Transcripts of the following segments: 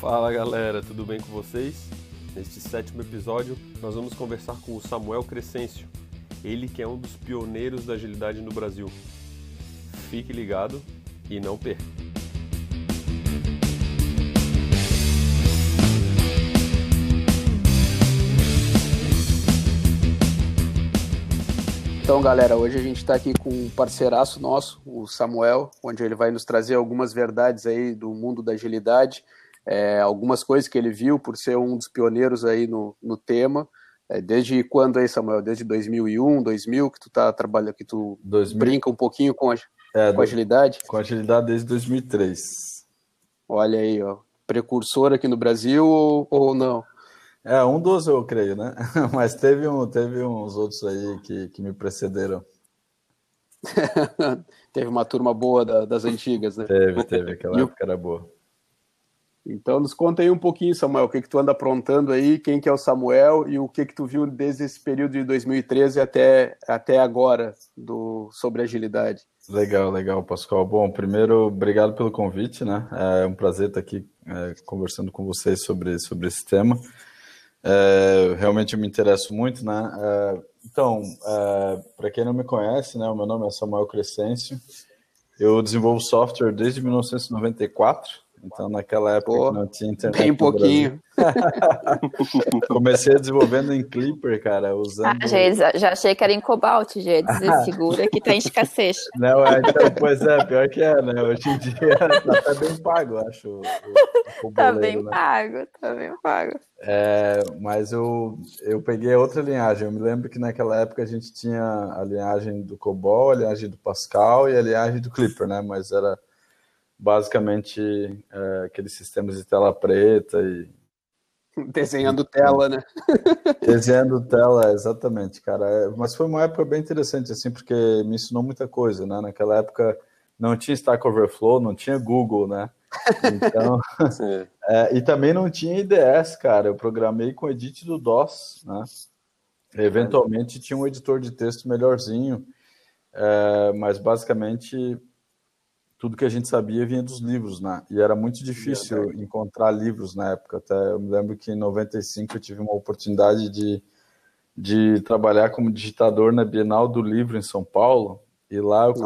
Fala galera, tudo bem com vocês? Neste sétimo episódio, nós vamos conversar com o Samuel Crescêncio, ele que é um dos pioneiros da agilidade no Brasil. Fique ligado e não perca! Então, galera, hoje a gente está aqui com um parceiraço nosso, o Samuel, onde ele vai nos trazer algumas verdades aí do mundo da agilidade, é, algumas coisas que ele viu por ser um dos pioneiros aí no, no tema. É, desde quando aí, Samuel? Desde 2001, 2000 que tu tá trabalhando, que tu 2000. brinca um pouquinho com, a, é, com agilidade? Com agilidade desde 2003. Olha aí, ó, precursor aqui no Brasil ou, ou não? É, um dos eu creio, né? Mas teve, um, teve uns outros aí que, que me precederam. teve uma turma boa da, das antigas, né? Teve, teve, aquela época era boa. Então nos conta aí um pouquinho, Samuel, o que que tu anda aprontando aí, quem que é o Samuel e o que que tu viu desde esse período de 2013 até, até agora do, sobre agilidade. Legal, legal, Pascoal. Bom, primeiro, obrigado pelo convite, né? É um prazer estar aqui é, conversando com vocês sobre, sobre esse tema. É, realmente eu me interesso muito, né? É, então, é, para quem não me conhece, né, o meu nome é Samuel Crescêncio. Eu desenvolvo software desde 1994 então, naquela época Pô, não tinha internet. Bem pouquinho. Comecei desenvolvendo em Clipper, cara, usando. Ah, já, já achei que era em Cobalt, já segura que tá em escassez. Não, é, então, pois é, pior que é, né? Hoje em dia tá até bem pago, acho. O, o, o tá bem né? pago, tá bem pago. É, mas eu, eu peguei outra linhagem. Eu me lembro que naquela época a gente tinha a linhagem do Cobol, a linhagem do Pascal e a linhagem do Clipper, né? Mas era basicamente é, aqueles sistemas de tela preta e desenhando tela, né? desenhando tela, exatamente, cara. É, mas foi uma época bem interessante assim, porque me ensinou muita coisa, né? Naquela época não tinha Stack Overflow, não tinha Google, né? Então, é, e também não tinha IDS, cara. Eu programei com Edit do DOS, né? Eventualmente tinha um editor de texto melhorzinho, é, mas basicamente tudo que a gente sabia vinha dos livros, né? E era muito difícil encontrar livros na época. Até eu me lembro que em 95 eu tive uma oportunidade de, de trabalhar como digitador na Bienal do Livro em São Paulo. E lá eu Nossa.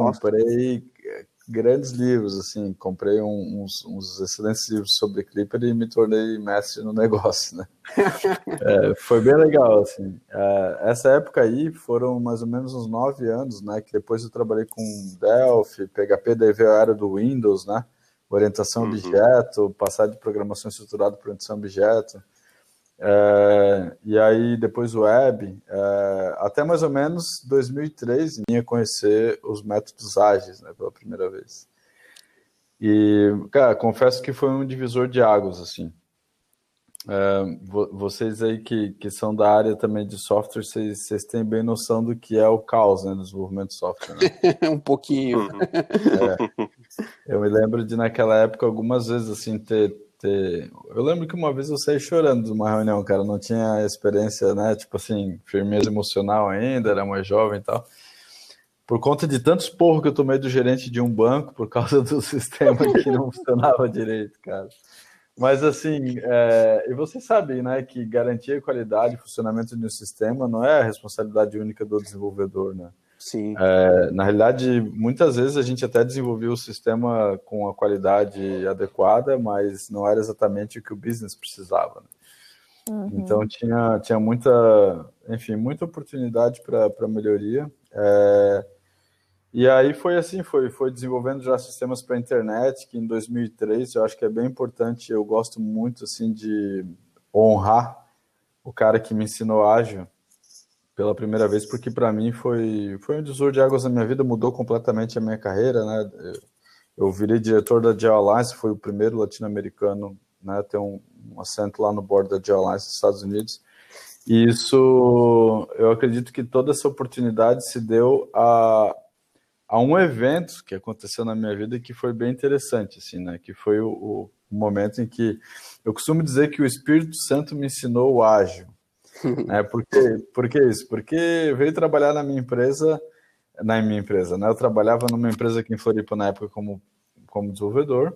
Grandes livros, assim, comprei uns, uns, excelentes livros sobre Clipper e me tornei mestre no negócio, né? é, foi bem legal, assim. É, essa época aí foram mais ou menos uns nove anos, né? Que depois eu trabalhei com Delphi, PHP, daí veio a era do Windows, né? Orientação uhum. objeto, passar de programação estruturada para orientação objeto. É, e aí depois o web, é, até mais ou menos 2003, vinha conhecer os métodos ágeis né, pela primeira vez. E, cara, confesso que foi um divisor de águas, assim. É, vocês aí que, que são da área também de software, vocês, vocês têm bem noção do que é o caos né, do desenvolvimento de software. Né? um pouquinho. É, eu me lembro de, naquela época, algumas vezes, assim, ter, ter. Eu lembro que uma vez eu saí chorando de uma reunião, cara. Não tinha experiência, né? Tipo assim, firmeza emocional ainda, era mais jovem e tal. Por conta de tantos porros que eu tomei do gerente de um banco por causa do sistema que não funcionava direito, cara. Mas assim, é... e você sabe, né, que garantir a qualidade e funcionamento de um sistema não é a responsabilidade única do desenvolvedor, né? Sim. É, na realidade, muitas vezes a gente até desenvolveu o sistema com a qualidade adequada, mas não era exatamente o que o business precisava. Né? Uhum. Então tinha, tinha muita, enfim, muita oportunidade para melhoria. É, e aí foi assim, foi, foi desenvolvendo já sistemas para internet, que em 2003 eu acho que é bem importante, eu gosto muito assim de honrar o cara que me ensinou ágil, pela primeira vez, porque para mim foi, foi um divisor de águas na minha vida, mudou completamente a minha carreira, né? Eu virei diretor da Geo Alliance, foi o primeiro latino-americano, né? Ter um, um assento lá no board da Geo Alliance dos Estados Unidos. E isso, eu acredito que toda essa oportunidade se deu a, a um evento que aconteceu na minha vida que foi bem interessante, assim, né? Que foi o, o momento em que eu costumo dizer que o Espírito Santo me ensinou o ágil. É, por, que isso? Porque veio trabalhar na minha empresa na minha empresa, né? Eu trabalhava numa empresa aqui em Floripa na época como, como desenvolvedor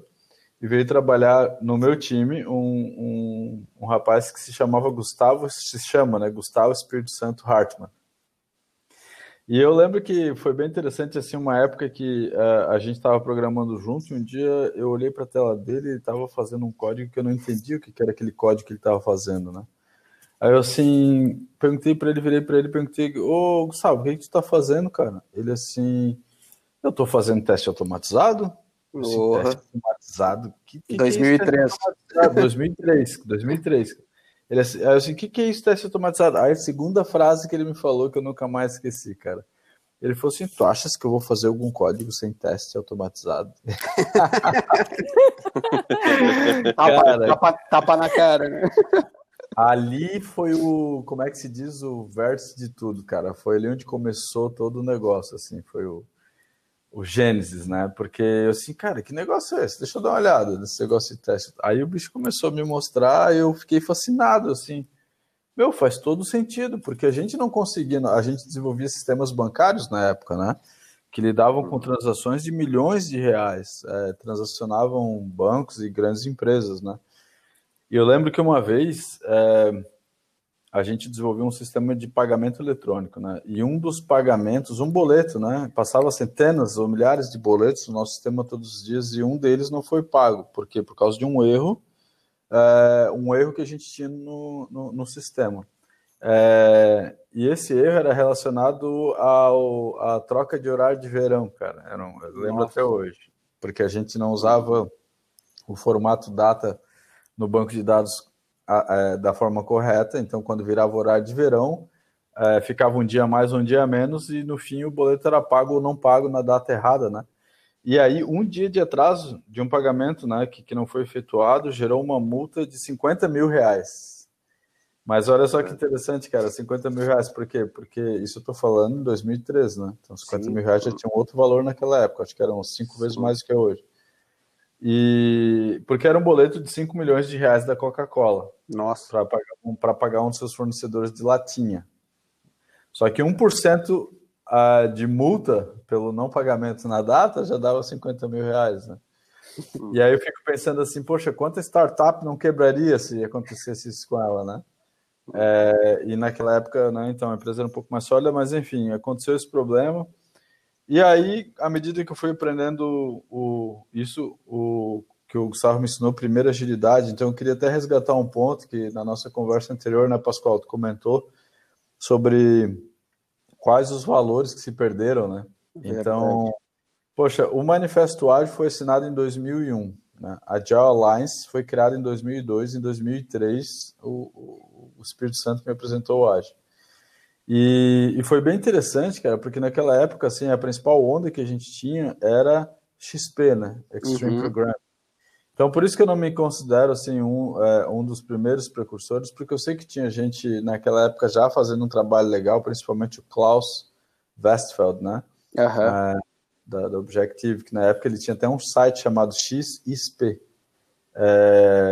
e veio trabalhar no meu time um, um, um rapaz que se chamava Gustavo, se chama, né? Gustavo Espírito Santo Hartmann. E eu lembro que foi bem interessante, assim, uma época que uh, a gente estava programando junto e um dia eu olhei para a tela dele e estava fazendo um código que eu não entendia o que era aquele código que ele estava fazendo, né? Aí eu, assim, perguntei para ele, virei para ele perguntei, ô, Gustavo, o que, que tu está fazendo, cara? Ele, assim, eu estou fazendo teste automatizado. Assim, teste automatizado? Que, que 2003. Que é 2003, 2003. Ele assim, aí assim, o que, que é isso, teste automatizado? Aí a segunda frase que ele me falou que eu nunca mais esqueci, cara. Ele falou assim: Tu achas que eu vou fazer algum código sem teste automatizado? tapa, tapa, tapa, na cara, né? Ali foi o, como é que se diz, o vértice de tudo, cara. Foi ali onde começou todo o negócio, assim. Foi o, o Gênesis, né? Porque eu assim, cara, que negócio é esse? Deixa eu dar uma olhada nesse negócio de teste. Aí o bicho começou a me mostrar, eu fiquei fascinado, assim. Meu, faz todo sentido, porque a gente não conseguia, a gente desenvolvia sistemas bancários na época, né? Que lidavam com transações de milhões de reais, é, transacionavam bancos e grandes empresas, né? E eu lembro que uma vez é, a gente desenvolveu um sistema de pagamento eletrônico, né? E um dos pagamentos, um boleto, né? Passava centenas ou milhares de boletos no nosso sistema todos os dias e um deles não foi pago. Por quê? Por causa de um erro, é, um erro que a gente tinha no, no, no sistema. É, e esse erro era relacionado ao, à troca de horário de verão, cara. Um, eu lembro Nossa. até hoje. Porque a gente não usava o formato data no banco de dados é, da forma correta. Então, quando virava horário de verão, é, ficava um dia mais, um dia menos, e no fim o boleto era pago ou não pago na data errada, né? E aí, um dia de atraso de um pagamento né, que, que não foi efetuado gerou uma multa de 50 mil reais. Mas olha só que interessante, cara, 50 mil reais, por quê? Porque isso eu estou falando em 2013, né? Então, 50 Sim. mil reais já tinha um outro valor naquela época, acho que eram cinco vezes mais do que é hoje. E porque era um boleto de 5 milhões de reais da Coca-Cola. Nossa. Para pagar, um, pagar um dos seus fornecedores de latinha. Só que 1% uh, de multa pelo não pagamento na data já dava 50 mil reais, né? E aí eu fico pensando assim, poxa, quanta startup não quebraria se acontecesse isso com ela, né? É, e naquela época, né, então a empresa era um pouco mais sólida, mas enfim, aconteceu esse problema. E aí, à medida que eu fui aprendendo o, isso, o que o Gustavo me ensinou, primeiro agilidade, então eu queria até resgatar um ponto que na nossa conversa anterior, né, Pascoal, tu comentou sobre quais os valores que se perderam, né? Então, poxa, o Manifesto Ágil foi assinado em 2001, né? A Agile Alliance foi criada em 2002, em 2003 o, o Espírito Santo me apresentou o Ágil. E, e, foi bem interessante, cara, porque naquela época, assim, a principal onda que a gente tinha era XP, né? Extreme uhum. Program. Então, por isso que eu não me considero, assim, um, é, um dos primeiros precursores, porque eu sei que tinha gente naquela época já fazendo um trabalho legal, principalmente o Klaus Westfeld, né? Uhum. É, da, da Objective, que na época ele tinha até um site chamado XISP. É,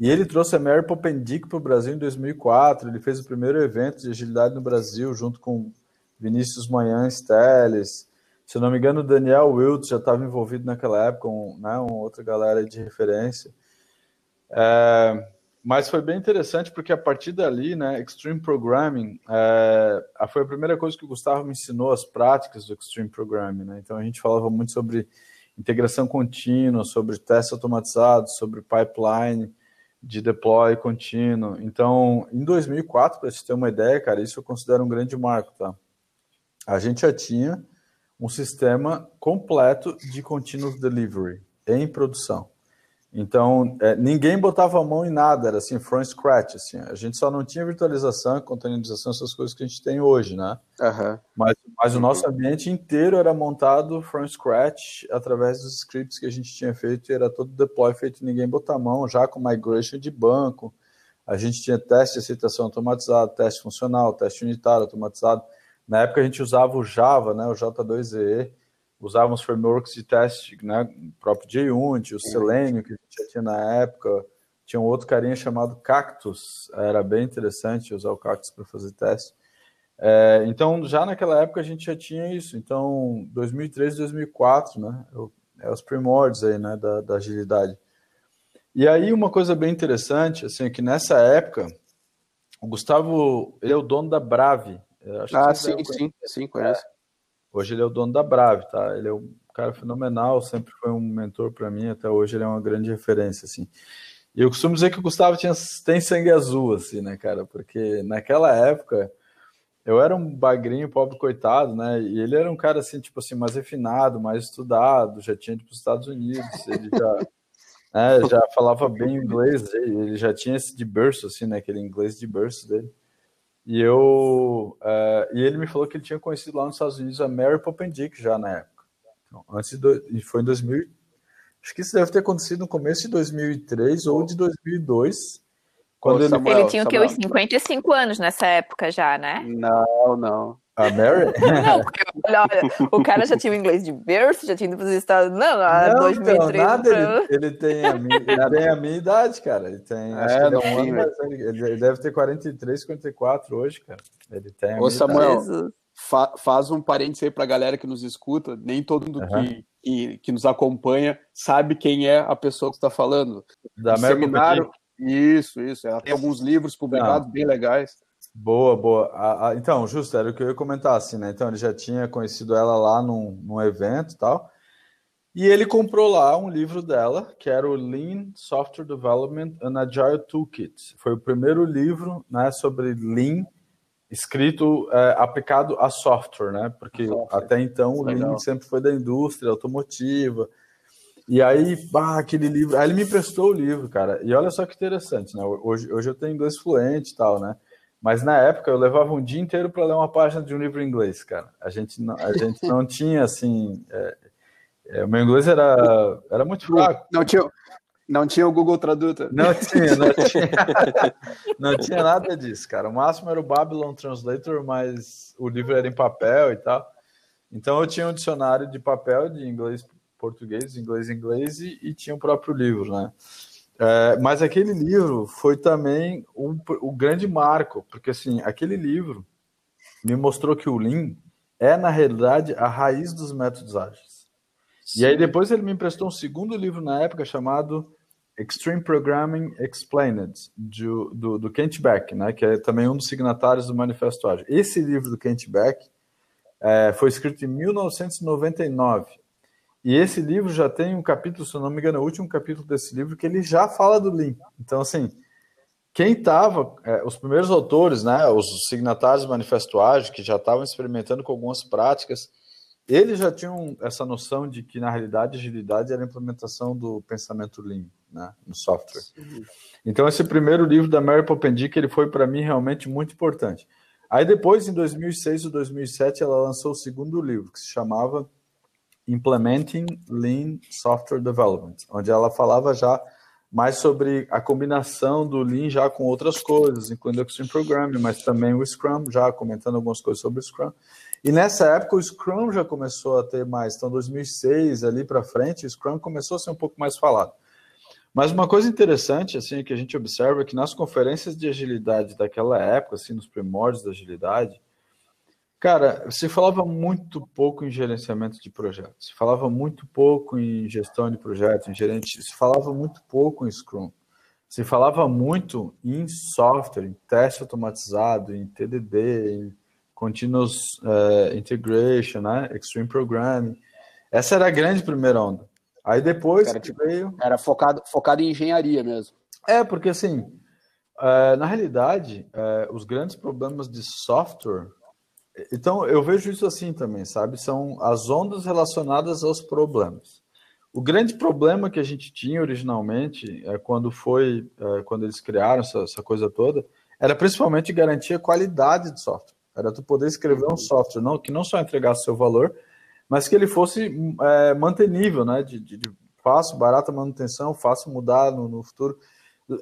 e ele trouxe a Mary Popendic para o Brasil em 2004. Ele fez o primeiro evento de agilidade no Brasil, junto com Vinícius Manhães Teles. Se eu não me engano, o Daniel Wiltz já estava envolvido naquela época, um, né, uma outra galera de referência. É, mas foi bem interessante porque a partir dali, né, Extreme Programming é, foi a primeira coisa que o Gustavo me ensinou, as práticas do Extreme Programming. Né? Então a gente falava muito sobre integração contínua, sobre teste automatizado, sobre pipeline, de deploy contínuo. Então, em 2004, para você ter uma ideia, cara, isso eu considero um grande marco, tá? A gente já tinha um sistema completo de continuous delivery em produção. Então, é, ninguém botava a mão em nada, era assim, from scratch, assim. A gente só não tinha virtualização, containerização, essas coisas que a gente tem hoje, né? Uhum. Mas, mas o nosso ambiente inteiro era montado from scratch através dos scripts que a gente tinha feito e era todo deploy feito, ninguém botar a mão, já com migration de banco. A gente tinha teste de aceitação automatizado, teste funcional, teste unitário automatizado. Na época a gente usava o Java, né, o J2EE, usávamos frameworks de teste, né, o próprio JUnit, o Selenium, que a gente já tinha na época, tinha um outro carinha chamado Cactus, era bem interessante usar o Cactus para fazer teste. É, então, já naquela época a gente já tinha isso. Então, 2003, 2004, né? É os primórdios aí, né, da, da agilidade. E aí, uma coisa bem interessante, assim, é que nessa época, o Gustavo, ele é o dono da Brave. ah, sim, sim, sim, conhece. É. Hoje ele é o dono da Brave, tá? Ele é um cara fenomenal, sempre foi um mentor para mim, até hoje ele é uma grande referência, assim. E eu costumo dizer que o Gustavo tinha, tem sangue azul, assim, né, cara? Porque naquela época eu era um bagrinho, pobre coitado, né? E ele era um cara, assim, tipo assim, mais refinado, mais estudado, já tinha ido para os Estados Unidos, ele já, né, já falava bem inglês, ele já tinha esse de berço, assim, né? Aquele inglês de berço dele. E eu uh, e ele me falou que ele tinha conhecido lá nos Estados Unidos a Mary Popendick já na época. Então, antes de, foi em 2000, Acho que isso deve ter acontecido no começo de 2003 ou de 2002. Quando ele... Samuel, ele tinha o que, uns 55 anos nessa época já, né? Não, não. A Mary? não, porque, olha, olha, o cara já tinha o inglês de berço, já tinha ido para os Estados Não, a não, 2003. Então, nada, pra... ele, ele, tem a minha, ele tem a minha idade, cara. Ele tem. É, acho que ele, é um ano, ele, ele, deve ter 43, 54 hoje, cara. Ele tem a Ô, Samuel, fa, faz um parênteses aí para a galera que nos escuta. Nem todo mundo uhum. que que, que nos acompanha sabe quem é a pessoa que está falando. Da seminário. Isso, isso. Ela tem alguns livros publicados Não. bem legais. Boa, boa. Então, justo, era o que eu ia comentar, assim, né? Então, ele já tinha conhecido ela lá num, num evento e tal. E ele comprou lá um livro dela, que era o Lean Software Development and Agile Toolkit. Foi o primeiro livro né, sobre Lean escrito é, aplicado a software, né? Porque software. até então o Lean sempre foi da indústria automotiva. E aí, bah, aquele livro. Aí ele me emprestou o livro, cara. E olha só que interessante, né? Hoje, hoje eu tenho inglês fluente e tal, né? Mas na época eu levava um dia inteiro para ler uma página de um livro em inglês, cara. A gente não, a gente não tinha assim. É, é, o meu inglês era, era muito fraco. Não tinha, não tinha o Google Tradutor. Não tinha, não tinha. não tinha nada disso, cara. O máximo era o Babylon Translator, mas o livro era em papel e tal. Então eu tinha um dicionário de papel de inglês português, inglês inglês e, e tinha o próprio livro, né? É, mas aquele livro foi também o um, um grande marco, porque assim, aquele livro me mostrou que o Lean é, na realidade, a raiz dos métodos ágeis. Sim. E aí depois ele me emprestou um segundo livro na época chamado Extreme Programming Explained, do, do, do, Kent Beck, né, que é também um dos signatários do Manifesto Ágil. Esse livro do Kent Beck é, foi escrito em 1999. E esse livro já tem um capítulo, se eu não me engano, é o último capítulo desse livro, que ele já fala do Lean. Então, assim, quem estava, é, os primeiros autores, né, os signatários do Manifesto Ágil, que já estavam experimentando com algumas práticas, eles já tinham essa noção de que, na realidade, agilidade era a implementação do pensamento Lean né, no software. Então, esse primeiro livro da Mary Popendick, ele foi para mim realmente muito importante. Aí depois, em 2006 ou 2007, ela lançou o segundo livro, que se chamava Implementing Lean Software Development, onde ela falava já mais sobre a combinação do Lean já com outras coisas, incluindo o Extreme Programming, mas também o Scrum, já comentando algumas coisas sobre o Scrum. E nessa época o Scrum já começou a ter mais, então 2006 ali para frente, o Scrum começou a ser um pouco mais falado. Mas uma coisa interessante assim que a gente observa é que nas conferências de agilidade daquela época, assim, nos primórdios da agilidade, cara, se falava muito pouco em gerenciamento de projetos, se falava muito pouco em gestão de projetos, em gerente, se falava muito pouco em Scrum. Se falava muito em software, em teste automatizado, em TDD, em Continuous uh, Integration, né? Extreme Programming. Essa era a grande primeira onda. Aí depois era, tipo, veio... era focado, focado em engenharia mesmo. É, porque assim, uh, na realidade, uh, os grandes problemas de software. Então, eu vejo isso assim também, sabe? São as ondas relacionadas aos problemas. O grande problema que a gente tinha originalmente, é, quando foi, é, quando eles criaram essa, essa coisa toda, era principalmente garantir a qualidade do software. Era tu poder escrever um software não, que não só entregasse seu valor, mas que ele fosse é, mantenível, né? De, de, de, fácil, barata manutenção, fácil mudar no, no futuro.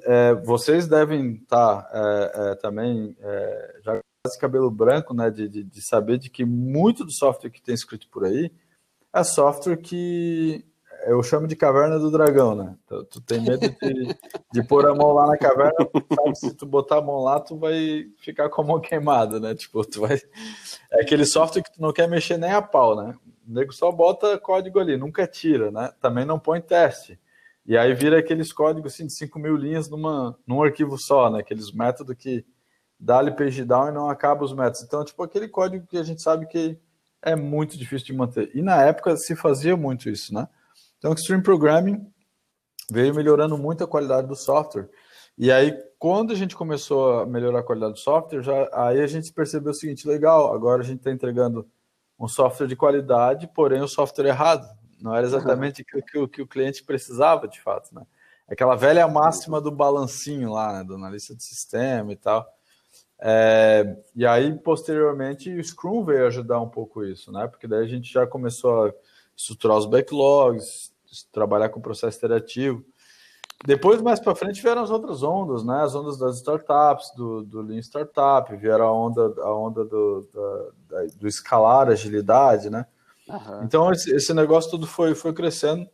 É, vocês devem estar tá, é, é, também é, já com cabelo branco, né? De, de, de, saber de que muito do software que tem escrito por aí é software que eu chamo de caverna do dragão, né? Tu, tu tem medo de, de pôr a mão lá na caverna, sabe? Se tu botar a mão lá, tu vai ficar com a mão queimada, né? Tipo, tu vai. É aquele software que tu não quer mexer nem a pau, né? O nego só bota código ali, nunca tira, né? Também não põe teste. E aí vira aqueles códigos assim, de 5 mil linhas numa, num arquivo só, né? Aqueles métodos que dá-lhe page down e não acaba os métodos. Então, tipo, aquele código que a gente sabe que é muito difícil de manter. E na época se fazia muito isso, né? Então, Extreme Programming veio melhorando muito a qualidade do software. E aí, quando a gente começou a melhorar a qualidade do software, já, aí a gente percebeu o seguinte: legal, agora a gente está entregando um software de qualidade, porém o software errado. Não era exatamente o que, que, o cliente precisava, de fato, né? Aquela velha máxima do balancinho lá, né, do analista de sistema e tal. É, e aí, posteriormente, o Scrum veio ajudar um pouco isso, né? Porque daí a gente já começou a estruturar os backlogs, trabalhar com o processo interativo. Depois, mais para frente, vieram as outras ondas, né? As ondas das startups, do, do Lean Startup, vieram a onda, a onda do, da, do escalar, agilidade, né? Uhum. Então, esse, esse, negócio tudo foi, foi crescendo.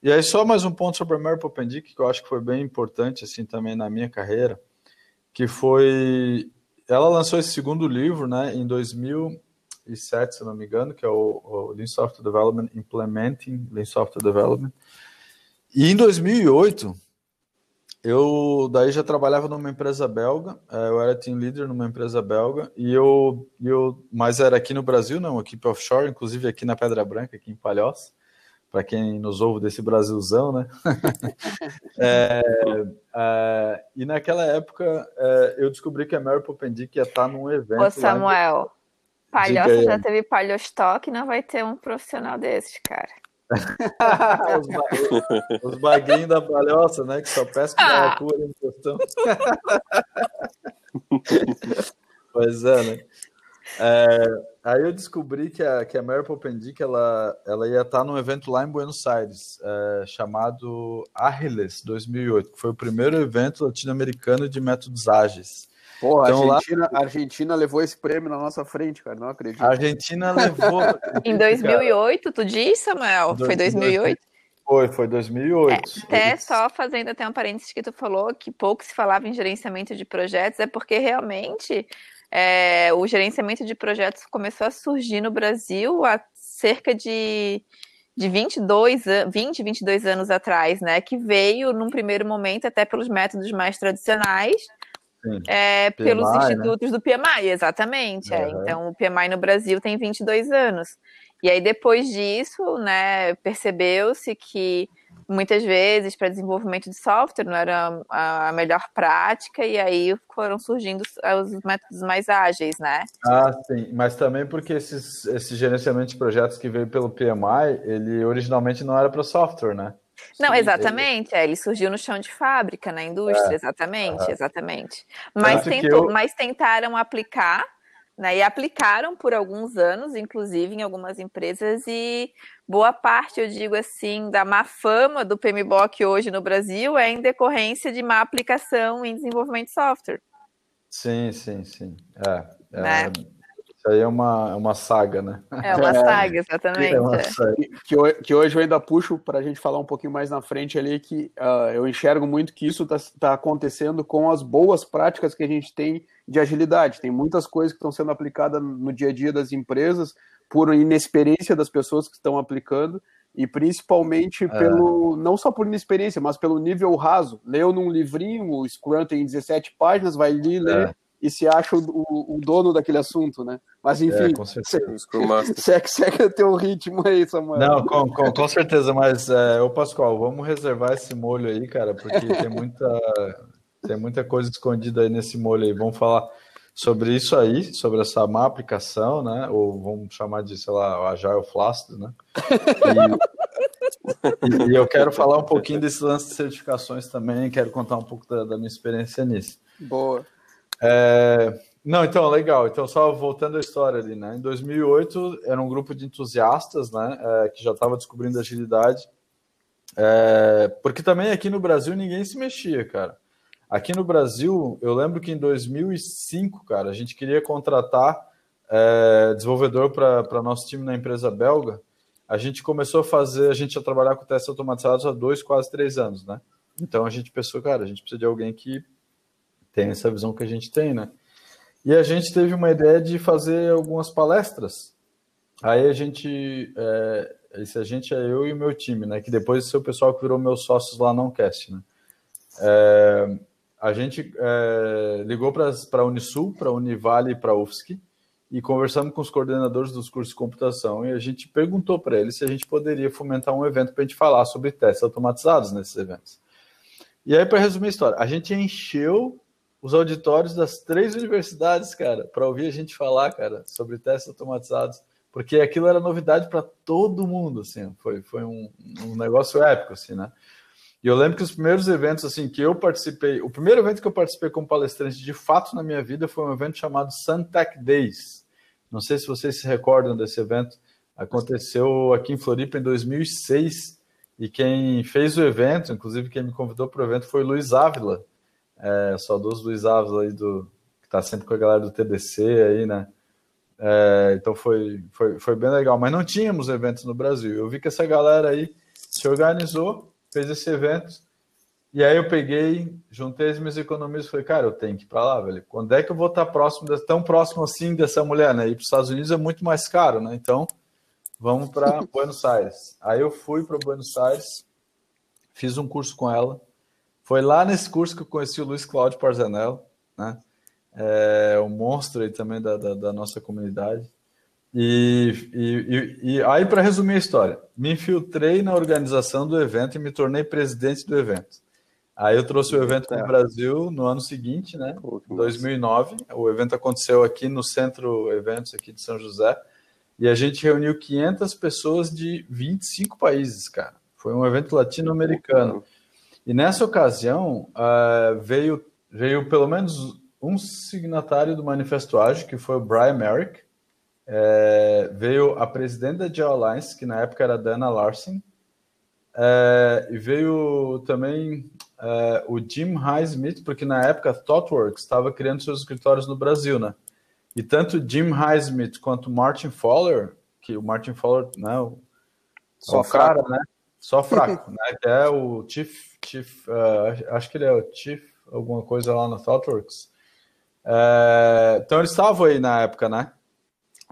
E aí, só mais um ponto sobre a Mary Popendick, que eu acho que foi bem importante, assim, também na minha carreira, que foi ela lançou esse segundo livro, né, em 2007, se não me engano, que é o, o Lean Software Development Implementing Lean Software Development. E em 2008, eu daí já trabalhava numa empresa belga, é, eu era team leader numa empresa belga, e eu, eu mas era aqui no Brasil, não, equipe offshore, inclusive aqui na Pedra Branca, aqui em Palhoça para quem nos ouve desse Brasilzão, né? é, é, e naquela época é, eu descobri que a Mary Popendic ia estar num evento. Ô Samuel, Palhoça já teve Palhostock, não vai ter um profissional desses, cara. os, ba os baguinhos da palhoça, né? Que só pesca ah. cura em questão. pois é, né? É, aí eu descobri que a, que a Mary Popendic ela, ela ia estar num evento lá em Buenos Aires, é, chamado Arles 2008, que foi o primeiro evento latino-americano de métodos ágeis. Pô, então, a, Argentina, lá... a Argentina levou esse prêmio na nossa frente, cara, não acredito. A Argentina levou. em 2008, cara. tu disse, Samuel? Foi 2008? Foi, foi 2008. É, até só fazendo até um parênteses que tu falou que pouco se falava em gerenciamento de projetos, é porque realmente é, o gerenciamento de projetos começou a surgir no Brasil há cerca de, de 22, 20, 22 anos atrás, né? Que veio, num primeiro momento, até pelos métodos mais tradicionais, é, PMI, pelos né? institutos né? do PMI, exatamente. É. Então, o PMI no Brasil tem 22 anos. E aí, depois disso, né, percebeu-se que muitas vezes para desenvolvimento de software não era a melhor prática e aí foram surgindo os métodos mais ágeis, né? Ah, sim, mas também porque esses, esse gerenciamento de projetos que veio pelo PMI, ele originalmente não era para software, né? Não, exatamente, ele... É, ele surgiu no chão de fábrica, na indústria, é, exatamente, exatamente. Mas, tentou, eu... mas tentaram aplicar né, e aplicaram por alguns anos, inclusive em algumas empresas, e boa parte, eu digo assim, da má fama do PMBOK hoje no Brasil é em decorrência de má aplicação em desenvolvimento de software. Sim, sim, sim. É, é, né? Isso aí é uma, é uma saga, né? É uma é, saga, exatamente. É uma saga. Que, que, hoje eu ainda puxo para a gente falar um pouquinho mais na frente ali, que uh, eu enxergo muito que isso está tá acontecendo com as boas práticas que a gente tem de agilidade. Tem muitas coisas que estão sendo aplicadas no dia a dia das empresas por inexperiência das pessoas que estão aplicando e principalmente é. pelo não só por inexperiência, mas pelo nível raso. Leu num livrinho, o Scrum tem 17 páginas, vai ali é. ler e se acha o, o, o, dono daquele assunto, né? Mas enfim, é, segue, segue o teu ritmo aí, Samuel. Não, com, com, com certeza, mas é, ô Pascoal, vamos reservar esse molho aí, cara, porque tem muita tem muita coisa escondida aí nesse molho aí. Vamos falar sobre isso aí, sobre essa má aplicação, né? Ou vamos chamar de, sei lá, o Agile Flácido, né? E, e, eu quero falar um pouquinho desse lance de certificações também, quero contar um pouco da, da minha experiência nisso. Boa. É, não, então, legal. Então, só voltando à história ali, né? Em 2008, era um grupo de entusiastas, né? É, que já estava descobrindo agilidade. É, porque também aqui no Brasil ninguém se mexia, cara. Aqui no Brasil, eu lembro que em 2005, cara, a gente queria contratar é, desenvolvedor para nosso time na empresa belga a gente começou a fazer, a gente ia trabalhar com testes automatizados há dois, quase três anos, né? Então a gente pensou, cara, a gente precisa de alguém que tem essa visão que a gente tem, né? E a gente teve uma ideia de fazer algumas palestras. Aí a gente, é, esse a gente é eu e o meu time, né? Que depois é o pessoal que virou meus sócios lá no Cast, né? É, a gente é, ligou para a Unisul, para a Univale e para a UFSC e conversamos com os coordenadores dos cursos de computação e a gente perguntou para eles se a gente poderia fomentar um evento para a gente falar sobre testes automatizados nesses eventos. E aí, para resumir a história, a gente encheu os auditórios das três universidades, cara, para ouvir a gente falar, cara, sobre testes automatizados, porque aquilo era novidade para todo mundo, assim, foi, foi um, um negócio épico, assim, né? E eu lembro que os primeiros eventos assim que eu participei, o primeiro evento que eu participei como palestrante de fato na minha vida foi um evento chamado Suntech Days. Não sei se vocês se recordam desse evento. Aconteceu aqui em Floripa em 2006 e quem fez o evento, inclusive quem me convidou para o evento foi Luiz Ávila, é, saudoso Luiz Ávila aí do que está sempre com a galera do TDC aí, né? É, então foi, foi, foi bem legal, mas não tínhamos eventos no Brasil. Eu vi que essa galera aí se organizou fez esse evento. E aí eu peguei, juntei as minhas economias e falei, cara, eu tenho que ir para lá, velho. Quando é que eu vou estar próximo, tão próximo assim dessa mulher, né? Ir para os Estados Unidos é muito mais caro, né? Então, vamos para Buenos Aires. Aí eu fui para Buenos Aires, fiz um curso com ela. Foi lá nesse curso que eu conheci o Luiz Cláudio Parzanello, né? É um monstro aí também da, da, da nossa comunidade. E, e, e, aí, para resumir a história, me infiltrei na organização do evento e me tornei presidente do evento. Aí eu trouxe o evento para o Brasil no ano seguinte, né? Em 2009. O evento aconteceu aqui no Centro Eventos aqui de São José. E a gente reuniu 500 pessoas de 25 países, cara. Foi um evento latino-americano. E nessa ocasião uh, veio, veio pelo menos um signatário do Manifesto Ágil, que foi o Brian Merrick, é, veio a presidente da Geo Alliance, que na época era Dana Larsen, é, e veio também é, o Jim Highsmith, porque na época a ThoughtWorks estava criando seus escritórios no Brasil, né? E tanto Jim Highsmith quanto Martin Fowler, que o Martin Fowler, né, o, só fraco, cara, né? Só fraco, né? Que é o Chief, Chief uh, acho que ele é o Chief, alguma coisa lá na ThoughtWorks. É, então eles estavam aí na época, né?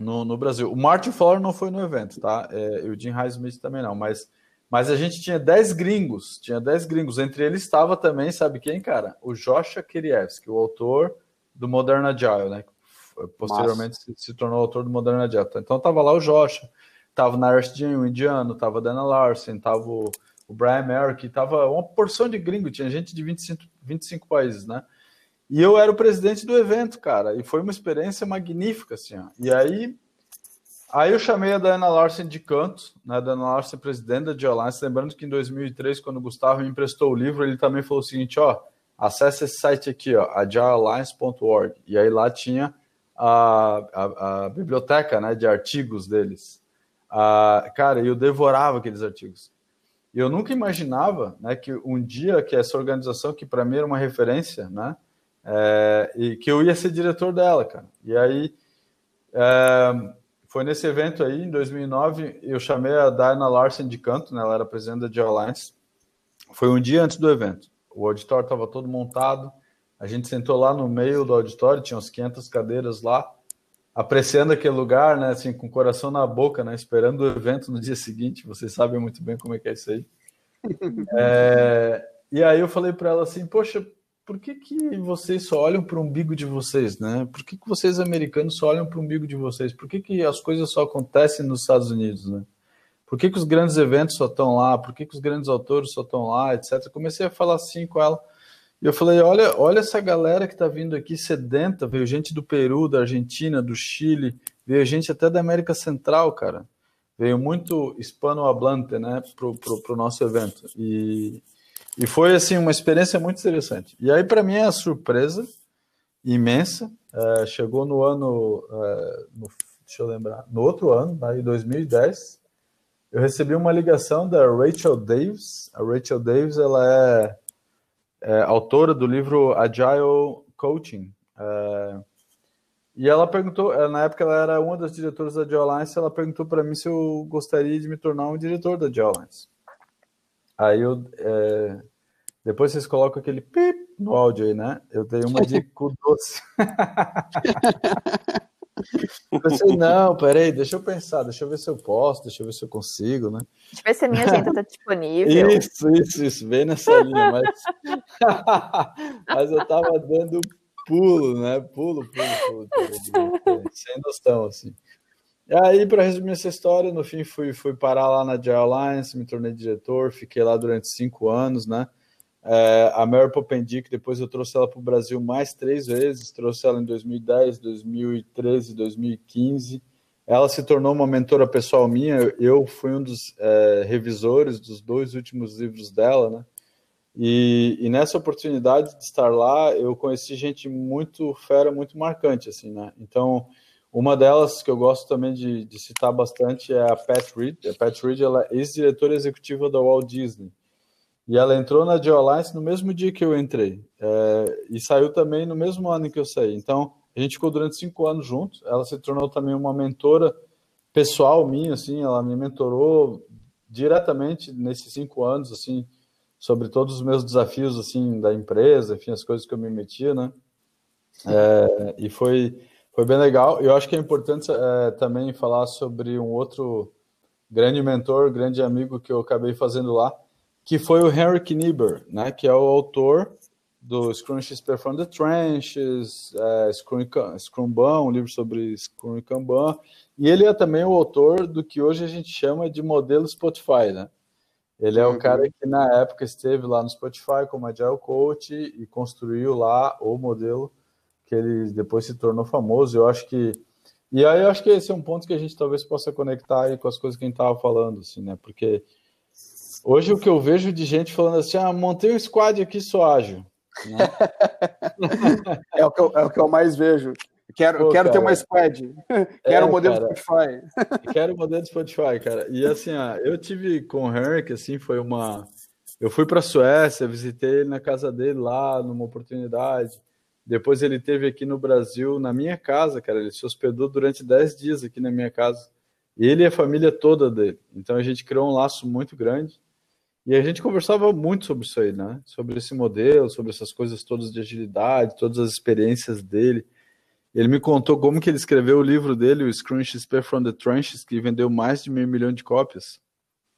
No, no Brasil. O Martin Fowler não foi no evento, tá? É, e o Jim Highsmith também não, mas, mas a gente tinha 10 gringos, tinha 10 gringos. Entre eles estava também, sabe quem, cara? O Joshua Kirievski, o autor do Modern Agile, né? Posteriormente se, se, tornou autor do Modern Agile. Então tava lá o Joshua, tava na Jim, o indiano, tava Dana Larsen, tava o, o Brian Merrick, tava uma porção de gringo, tinha gente de 25, 25 países, né? E eu era o presidente do evento, cara, e foi uma experiência magnífica, assim, ó. E aí, aí eu chamei a Diana Larsen de canto, né, a Diana Larsen, presidente da Geolance, lembrando que em 2003, quando o Gustavo me emprestou o livro, ele também falou o seguinte, ó, acesse esse site aqui, ó, agilealliance.org, e aí lá tinha a, a, a, biblioteca, né, de artigos deles. Ah, cara, eu devorava aqueles artigos. Eu nunca imaginava, né, que um dia que essa organização, que para mim era uma referência, né, é, e que eu ia ser diretor dela, cara. E aí é, foi nesse evento aí, em 2009, eu chamei a Diana Larsen de canto, né? Ela era presidente da Geolines. Foi um dia antes do evento. O auditório estava todo montado. A gente sentou lá no meio do auditório, tinha uns 500 cadeiras lá, apreciando aquele lugar, né? Assim, com o coração na boca, né? Esperando o evento no dia seguinte. Vocês sabem muito bem como é que é isso aí. É, e aí eu falei para ela assim, poxa, por que, que vocês só olham para o umbigo de vocês, né? Por que, que vocês americanos só olham para o umbigo de vocês? Por que, que as coisas só acontecem nos Estados Unidos, né? Por que, que os grandes eventos só estão lá? Por que, que os grandes autores só estão lá, etc. Comecei a falar assim com ela. E eu falei, olha, olha essa galera que está vindo aqui sedenta, veio gente do Peru, da Argentina, do Chile, veio gente até da América Central, cara. Veio muito hispanohablante, né, pro, pro nosso evento. E, e foi assim uma experiência muito interessante. E aí para mim é a surpresa imensa. É, chegou no ano, é, no, deixa eu lembrar, no outro ano, tá, em 2010, eu recebi uma ligação da Rachel Davis. A Rachel Davis ela é, é autora do livro Agile Coaching. É, E ela perguntou, eh, na época ela era uma das diretoras da Geolines, ela perguntou para mim se eu gostaria de me tornar um diretor da Geolines. Aí eu, é, depois vocês colocam aquele pip no áudio aí, né? Eu dei uma de cu doce. Eu pensei, não, peraí, deixa eu pensar, deixa eu ver se eu posso, deixa eu ver se eu consigo, né? Deixa eu ver se a minha agenda está disponível. Isso, isso, isso, bem nessa linha, mas, mas eu tava dando pulo, né? Pulo, pulo, pulo, pulo, sem noção, assim. E aí, para resumir essa história, no fim fui, fui parar lá na J Alliance, me tornei diretor, fiquei lá durante cinco anos, né? É, a Mary Popendick, depois eu trouxe ela para o Brasil mais três vezes, trouxe ela em 2010, 2013, 2015. Ela se tornou uma mentora pessoal minha, eu fui um dos é, revisores dos dois últimos livros dela, né? E, e, nessa oportunidade de estar lá, eu conheci gente muito fera, muito marcante, assim, né? Então, uma delas que eu gosto também de, de citar bastante é a Pat Reed. A Pat Reed, ela é ex-diretora executiva da Walt Disney. E ela entrou na Geolines no mesmo dia que eu entrei. É, e saiu também no mesmo ano que eu saí. Então, a gente ficou durante cinco anos juntos. Ela se tornou também uma mentora pessoal minha, assim. Ela me mentorou diretamente nesses cinco anos, assim, sobre todos os meus desafios, assim, da empresa, enfim, as coisas que eu me metia, né? É, e foi, foi bem legal. Eu acho que é importante é, também falar sobre um outro grande mentor, grande amigo que eu acabei fazendo lá, que foi o Henry Knieber, né, que é o autor do Scrum XP from the Trenches, é, Scrum, Scrumban, um livro sobre Scrum e Kanban, e ele é também o autor do que hoje a gente chama de modelo Spotify, né? Ele é uhum. o cara que na época esteve lá no Spotify como Agile Coach e construiu lá o modelo que ele depois se tornou famoso. Eu acho que e aí eu acho que esse é um ponto que a gente talvez possa conectar aí com as coisas que a gente estava falando, assim, né? Porque Hoje o que eu vejo de gente falando assim, ah, montei um squad aqui, sou ágil. Né? é, o que eu, é o que eu mais vejo. Quero, Pô, quero ter uma squad. quero o é, modelo cara, Spotify. quero o modelo Spotify, cara. E assim, ah, eu tive com o Henrik, assim, foi uma. Eu fui para a Suécia, visitei ele na casa dele lá, numa oportunidade. Depois ele teve aqui no Brasil, na minha casa, cara. Ele se hospedou durante 10 dias aqui na minha casa. Ele e a família toda dele. Então a gente criou um laço muito grande. E a gente conversava muito sobre isso aí, né? Sobre esse modelo, sobre essas coisas todas de agilidade, todas as experiências dele. Ele me contou como que ele escreveu o livro dele, o Scrum XP from the Trenches, que vendeu mais de meio milhão de cópias.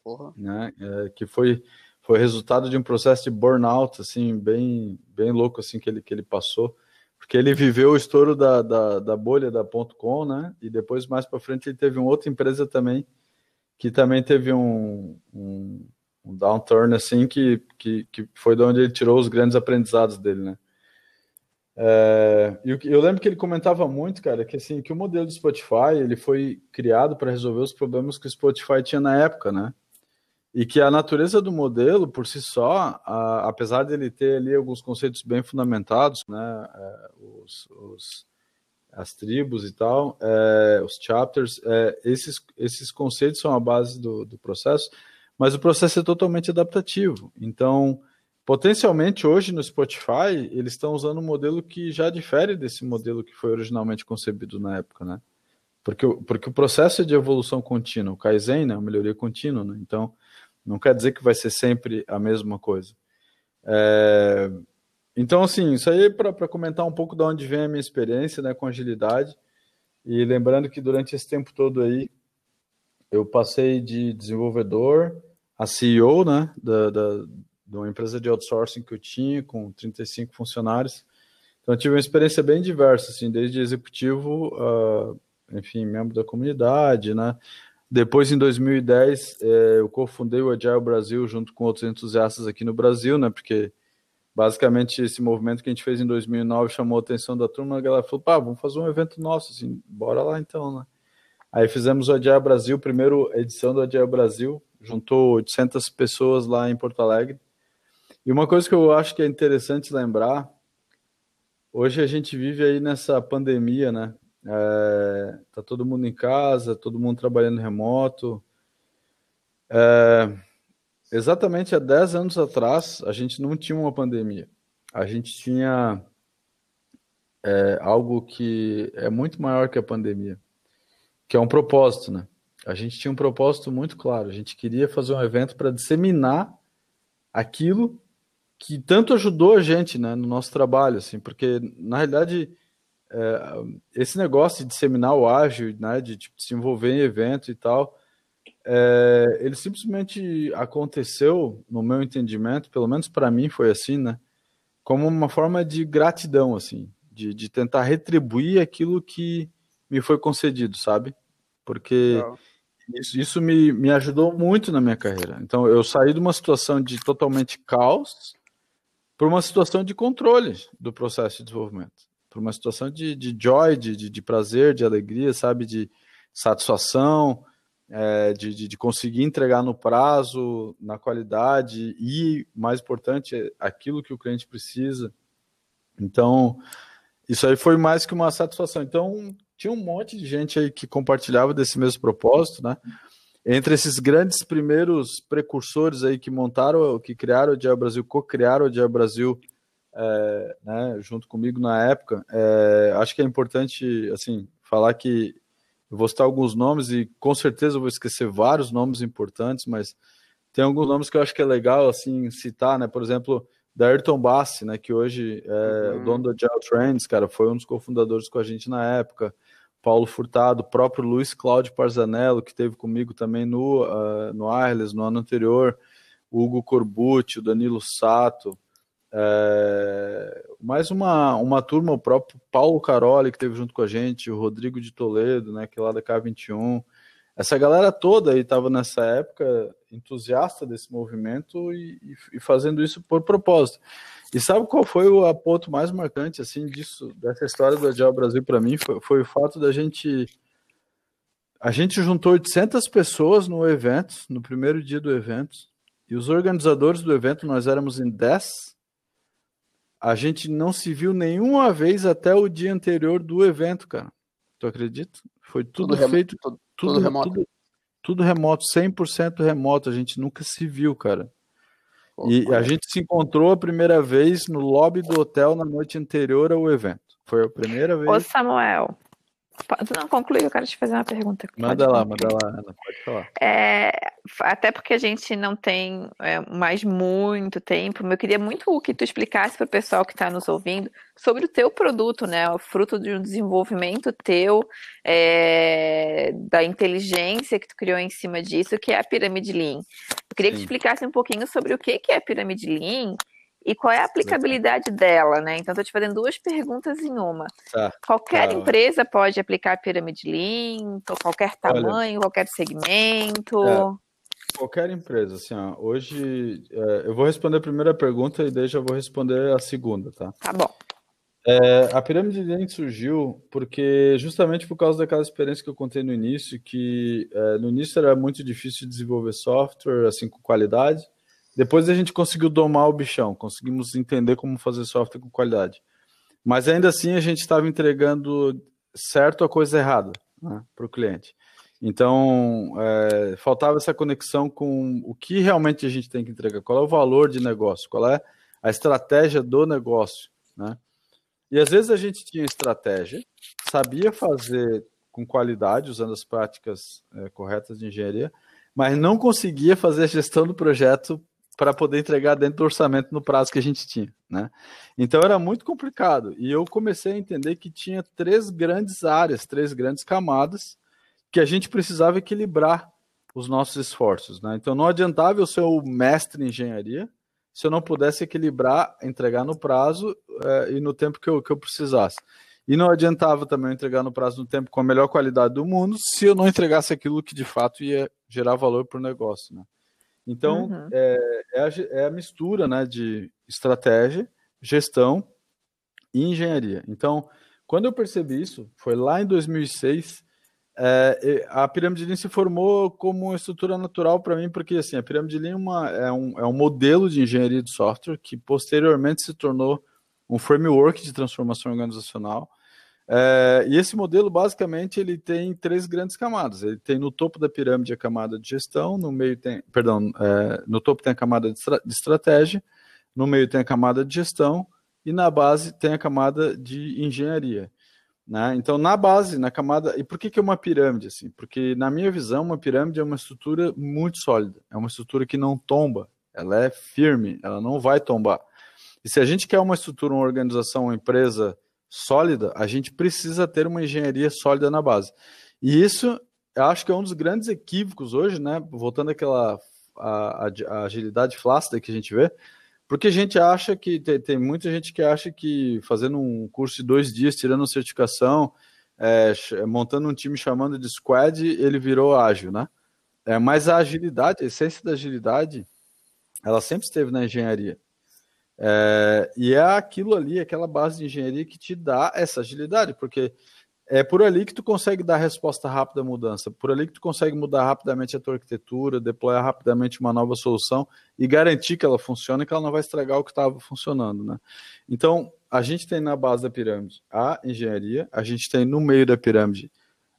Porra. Né? É, que foi, foi resultado de um processo de burnout, assim, bem, bem louco, assim, que ele, que ele passou. Porque ele viveu o estouro da, da, da bolha da .com, né? E depois, mais para frente, ele teve uma outra empresa também, que também teve um, um um downturn assim que, que, que foi de onde ele tirou os grandes aprendizados dele, né? É, e eu lembro que ele comentava muito, cara, que assim que o modelo do Spotify ele foi criado para resolver os problemas que o Spotify tinha na época, né? E que a natureza do modelo, por si só, a, apesar dele ter ali alguns conceitos bem fundamentados, né? É, os, os, as tribos e tal, é, os chapters, é, esses, esses conceitos são a base do, do processo, mas o processo é totalmente adaptativo. Então, potencialmente hoje no Spotify, eles estão usando um modelo que já difere desse modelo que foi originalmente concebido na época, né? Porque, porque o processo é de evolução contínua, o Kaizen, né, a melhoria contínua, né? Então, não quer dizer que vai ser sempre a mesma coisa. É... Então, assim, isso aí é para comentar um pouco de onde vem a minha experiência né, com agilidade. E lembrando que durante esse tempo todo aí, eu passei de desenvolvedor a CEO, né, da, da, de uma empresa de outsourcing que eu tinha, com 35 funcionários. Então, eu tive uma experiência bem diversa, assim, desde executivo, uh, enfim, membro da comunidade, né. Depois, em 2010, eh, eu cofundei o Agile Brasil junto com outros entusiastas aqui no Brasil, né, porque basicamente esse movimento que a gente fez em 2009 chamou a atenção da turma, a galera falou, pá, vamos fazer um evento nosso, assim, bora lá então, né. Aí fizemos o Agile Brasil, primeira edição do Agile Brasil, juntou 800 pessoas lá em Porto Alegre. E uma coisa que eu acho que é interessante lembrar, hoje a gente vive aí nessa pandemia, né? É, tá todo mundo em casa, todo mundo trabalhando remoto. É, exatamente há 10 anos atrás, a gente não tinha uma pandemia. A gente tinha é algo que é muito maior que a pandemia, que é um propósito, né? A gente tinha um propósito muito claro. A gente queria fazer um evento para disseminar aquilo que tanto ajudou a gente, né, no nosso trabalho, assim, porque na realidade esse negócio de disseminar o ágil, né, de tipo, se envolver em evento e tal, é, ele simplesmente aconteceu, no meu entendimento, pelo menos para mim foi assim, né, como uma forma de gratidão, assim, de, de tentar retribuir aquilo que me foi concedido, sabe? Porque isso, isso me, me ajudou muito na minha carreira. Então, eu saí de uma situação de totalmente caos para uma situação de controle do processo de desenvolvimento, para uma situação de, de joy, de, de, prazer, de alegria, sabe, de satisfação, é, de, de, de, conseguir entregar no prazo, na qualidade e, mais importante, aquilo que o cliente precisa. Então, isso aí foi mais que uma satisfação. Então, tinha um monte de gente aí que compartilhava desse mesmo propósito, né? entre esses grandes primeiros precursores aí que montaram, que criaram o Dial Brasil, co-criaram o Dial Brasil, é, né, junto comigo na época, é, acho que é importante, assim, falar que eu vou citar alguns nomes e com certeza eu vou esquecer vários nomes importantes, mas tem alguns nomes que eu acho que é legal, assim, citar, né, por exemplo, da Ayrton Bassi, né, que hoje é uhum. o dono do Agile Trends, cara, foi um dos cofundadores com a gente na época, Paulo Furtado, o próprio Luiz Cláudio Parzanello, que teve comigo também no, uh, no Arles no ano anterior, Hugo Corbucci, o Danilo Sato, é, mais uma, uma turma, o próprio Paulo Caroli, que teve junto com a gente, o Rodrigo de Toledo, né, que é lá da K21. Essa galera toda aí estava nessa época entusiasta desse movimento e, e, fazendo isso por propósito. E sabe qual foi o ponto mais marcante assim disso dessa história do Agile Brasil para mim foi, foi, o fato da gente a gente juntou 800 pessoas no evento, no primeiro dia do evento, e os organizadores do evento nós éramos em 10. A gente não se viu nenhuma vez até o dia anterior do evento, cara. Tu acredita? Foi tudo, tudo feito, tudo, tudo, tudo remoto. Tudo, tudo remoto, 100% remoto. A gente nunca se viu, cara. E a gente se encontrou a primeira vez no lobby do hotel na noite anterior ao evento. Foi a primeira vez. Ô, Samuel, não, conclui, eu quero te fazer uma pergunta. Manda pode lá, manda lá, Ana, pode falar. É, até porque a gente não tem é, mais muito tempo, eu queria muito que tu explicasse para o pessoal que está nos ouvindo sobre o teu produto, né? O fruto de um desenvolvimento teu, é, da inteligência que tu criou em cima disso, que é a pirâmide Lean. Eu queria Sim. que tu explicasse um pouquinho sobre o que é a pirâmide Lean e qual é a aplicabilidade dela, né? Então, estou te fazendo duas perguntas em uma. Tá, qualquer tá, empresa pode aplicar a pirâmide Lean, qualquer tamanho, Olha, qualquer segmento. É, qualquer empresa, assim, ó, hoje é, eu vou responder a primeira pergunta e daí já vou responder a segunda, tá? Tá bom. É, a pirâmide Lean surgiu porque justamente por causa daquela experiência que eu contei no início, que é, no início era muito difícil desenvolver software assim com qualidade. Depois a gente conseguiu domar o bichão, conseguimos entender como fazer software com qualidade. Mas ainda assim a gente estava entregando certo a coisa errada né, para o cliente. Então, é, faltava essa conexão com o que realmente a gente tem que entregar, qual é o valor de negócio, qual é a estratégia do negócio. Né? E às vezes a gente tinha estratégia, sabia fazer com qualidade, usando as práticas é, corretas de engenharia, mas não conseguia fazer a gestão do projeto para poder entregar dentro do orçamento no prazo que a gente tinha, né? Então era muito complicado e eu comecei a entender que tinha três grandes áreas, três grandes camadas que a gente precisava equilibrar os nossos esforços, né? Então não adiantava eu ser o mestre em engenharia se eu não pudesse equilibrar, entregar no prazo é, e no tempo que eu, que eu precisasse. E não adiantava também entregar no prazo no tempo com a melhor qualidade do mundo se eu não entregasse aquilo que de fato ia gerar valor para o negócio, né? Então, uhum. é, é, a, é, a, mistura né, de estratégia, gestão e engenharia. Então, quando eu percebi isso, foi lá em 2006, é, a pirâmide Lean se formou como uma estrutura natural para mim, porque assim, a pirâmide Lean é, uma, é, um, é um modelo de engenharia de software que posteriormente se tornou um framework de transformação organizacional é, e esse modelo, basicamente, ele tem três grandes camadas. Ele tem no topo da pirâmide a camada de gestão, no meio tem, perdão, é, no topo tem a camada de, de, estratégia, no meio tem a camada de gestão e na base tem a camada de engenharia. Né? Então, na base, na camada. E por que, que é uma pirâmide? Assim? Porque, na minha visão, uma pirâmide é uma estrutura muito sólida. É uma estrutura que não tomba. Ela é firme, ela não vai tombar. E se a gente quer uma estrutura, uma organização, uma empresa sólida, a gente precisa ter uma engenharia sólida na base. E isso, eu acho que é um dos grandes equívocos hoje, né? Voltando àquela a, a, a agilidade flácida que a gente vê, porque a gente acha que tem, tem, muita gente que acha que fazendo um curso de dois dias, tirando certificação, é, montando um time chamando de squad, ele virou ágil, né? É, mas a agilidade, a essência da agilidade, ela sempre esteve na engenharia. É, e é aquilo ali, aquela base de engenharia que te dá essa agilidade, porque é por ali que tu consegue dar resposta rápida à mudança, por ali que tu consegue mudar rapidamente a tua arquitetura, deployar rapidamente uma nova solução e garantir que ela funcione e que ela não vai estragar o que estava funcionando, né? Então, a gente tem na base da pirâmide a engenharia, a gente tem no meio da pirâmide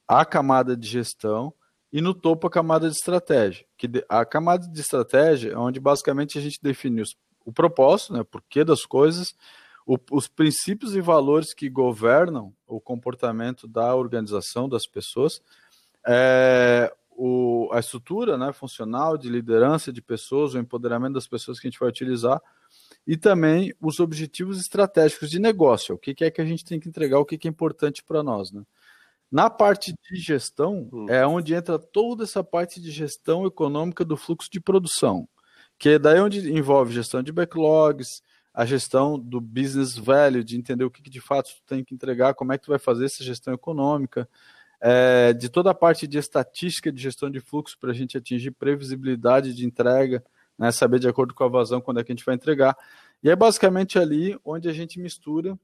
a camada de gestão e no topo a camada de estratégia. Que a camada de estratégia é onde basicamente a gente define os, o propósito, né, o porquê das coisas, o, os princípios e valores que governam o comportamento da organização, das pessoas, é, o, a estrutura né, funcional de liderança de pessoas, o empoderamento das pessoas que a gente vai utilizar, e também os objetivos estratégicos de negócio, o que, que é que a gente tem que entregar, o que, que é importante para nós. Né? Na parte de gestão, hum. é onde entra toda essa parte de gestão econômica do fluxo de produção, que é daí onde envolve gestão de backlogs, a gestão do business value, de entender o que, que de fato tu tem que entregar, como é que tu vai fazer essa gestão econômica, é, de toda a parte de estatística de gestão de fluxo para a gente atingir previsibilidade de entrega, né, saber de acordo com a vazão quando é que a gente vai entregar. E é basicamente ali onde a gente mistura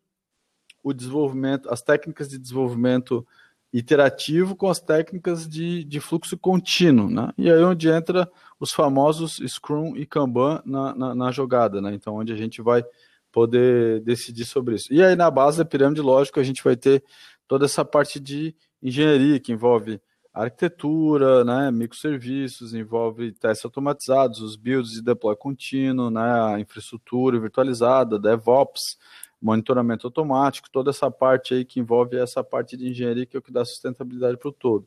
o desenvolvimento, as técnicas de desenvolvimento iterativo com as técnicas de, de fluxo contínuo, né? E aí onde entra os famosos Scrum e Kanban na, na, na, jogada, né? Então, onde a gente vai poder decidir sobre isso. E aí, na base da pirâmide, lógico, a gente vai ter toda essa parte de engenharia, que envolve arquitetura, né, microserviços, envolve testes automatizados, os builds de deploy contínuo, né, a infraestrutura virtualizada, DevOps, monitoramento automático, toda essa parte aí que envolve essa parte de engenharia que é o que dá sustentabilidade para o todo.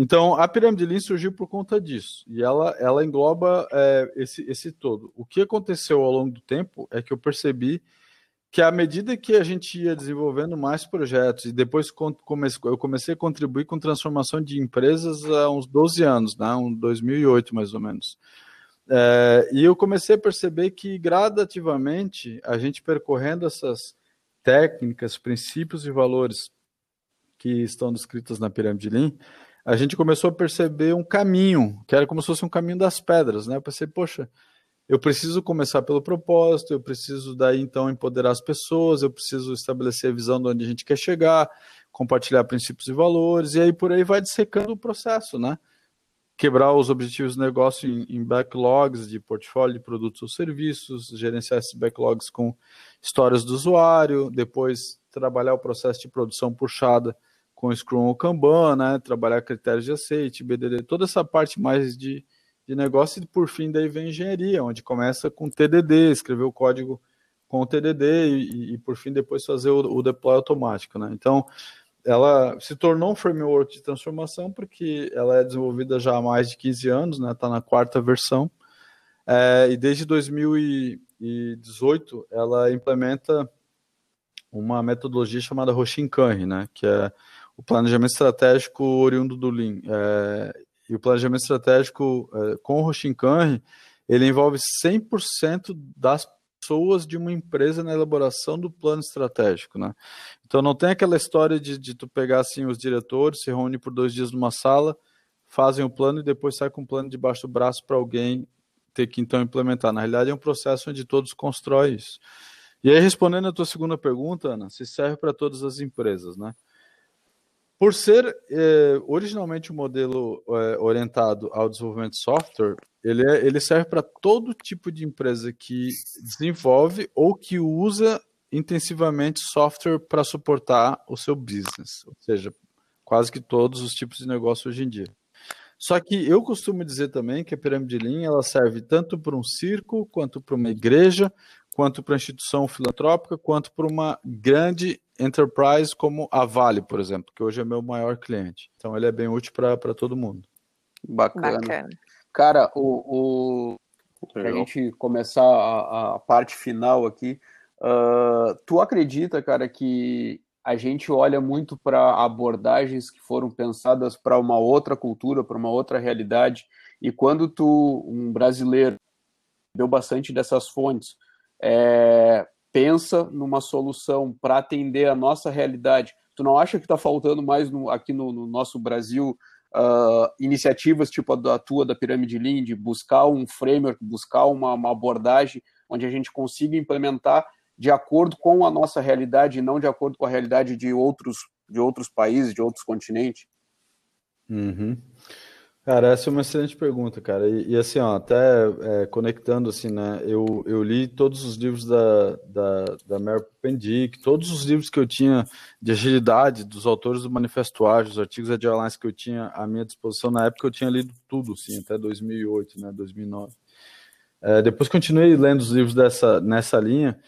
Então, a pirâmide Lean surgiu por conta disso, e ela, ela engloba é, esse, esse todo. O que aconteceu ao longo do tempo é que eu percebi que à medida que a gente ia desenvolvendo mais projetos, e depois eu comecei a contribuir com transformação de empresas há uns 12 anos, né, um 2008 mais ou menos. É, e eu comecei a perceber que gradativamente a gente percorrendo essas técnicas, princípios e valores que estão descritos na pirâmide Lean, a gente começou a perceber um caminho, que era como se fosse um caminho das pedras, né? Eu pensei, poxa, eu preciso começar pelo propósito, eu preciso daí então empoderar as pessoas, eu preciso estabelecer a visão de onde a gente quer chegar, compartilhar princípios e valores, e aí por aí vai dissecando o processo, né? Quebrar os objetivos do negócio em, em, backlogs de portfólio de produtos ou serviços, gerenciar esses backlogs com histórias do usuário, depois trabalhar o processo de produção puxada com Scrum ou Kanban, né? trabalhar critérios de aceite, BDD, toda essa parte mais de, de negócio e por fim daí vem engenharia, onde começa com TDD, escrever o código com o TDD e, e por fim depois fazer o, o deploy automático. Né? Então, ela se tornou um framework de transformação porque ela é desenvolvida já há mais de 15 anos, né? Está na quarta versão. É, e desde 2018 ela implementa uma metodologia chamada Roshinkanri, né? Que é o planejamento estratégico oriundo do Lean. É, e o planejamento estratégico é, com Roshinkanri, ele envolve 100% das pessoas de uma empresa na elaboração do plano estratégico, né? Então não tem aquela história de, de tu pegar assim os diretores, se reúne por dois dias numa sala, fazem o plano e depois sai com o plano debaixo do braço para alguém ter que então implementar. Na realidade é um processo onde todos constroem isso. E aí respondendo a tua segunda pergunta, Ana, se serve para todas as empresas, né? Por ser eh, originalmente um modelo eh, orientado ao desenvolvimento de software, ele, é, ele serve para todo tipo de empresa que desenvolve ou que usa intensivamente software para suportar o seu business, ou seja, quase que todos os tipos de negócio hoje em dia. Só que eu costumo dizer também que a pirâmide Lean ela serve tanto para um circo, quanto para uma igreja, quanto para instituição filantrópica, quanto para uma grande enterprise como a Vale, por exemplo, que hoje é meu maior cliente. Então ele é bem útil para todo mundo. Bacana. Bacana. Cara, o, o... para a gente começar a, a, parte final aqui, uh, tu acredita, cara, que a gente olha muito para abordagens que foram pensadas para uma outra cultura, para uma outra realidade, e quando tu, um brasileiro, deu bastante dessas fontes, é, pensa numa solução para atender a nossa realidade, tu não acha que está faltando mais no, aqui no, no, nosso Brasil uh, iniciativas tipo a da tua, da Pirâmide Lean, de buscar um framework, buscar uma, uma abordagem onde a gente consiga implementar de acordo com a nossa realidade e não de acordo com a realidade de outros, de outros países, de outros continentes? Uhum. Cara, essa é uma excelente pergunta, cara. E, e assim, ó, até é, conectando, assim, né? Eu, eu li todos os livros da, da, da Mary Pendick, todos os livros que eu tinha de agilidade, dos autores do Manifesto Ágil, os artigos de Alliance que eu tinha à minha disposição na época, eu tinha lido tudo, assim, até 2008, né? 2009. É, depois continuei lendo os livros dessa, nessa linha,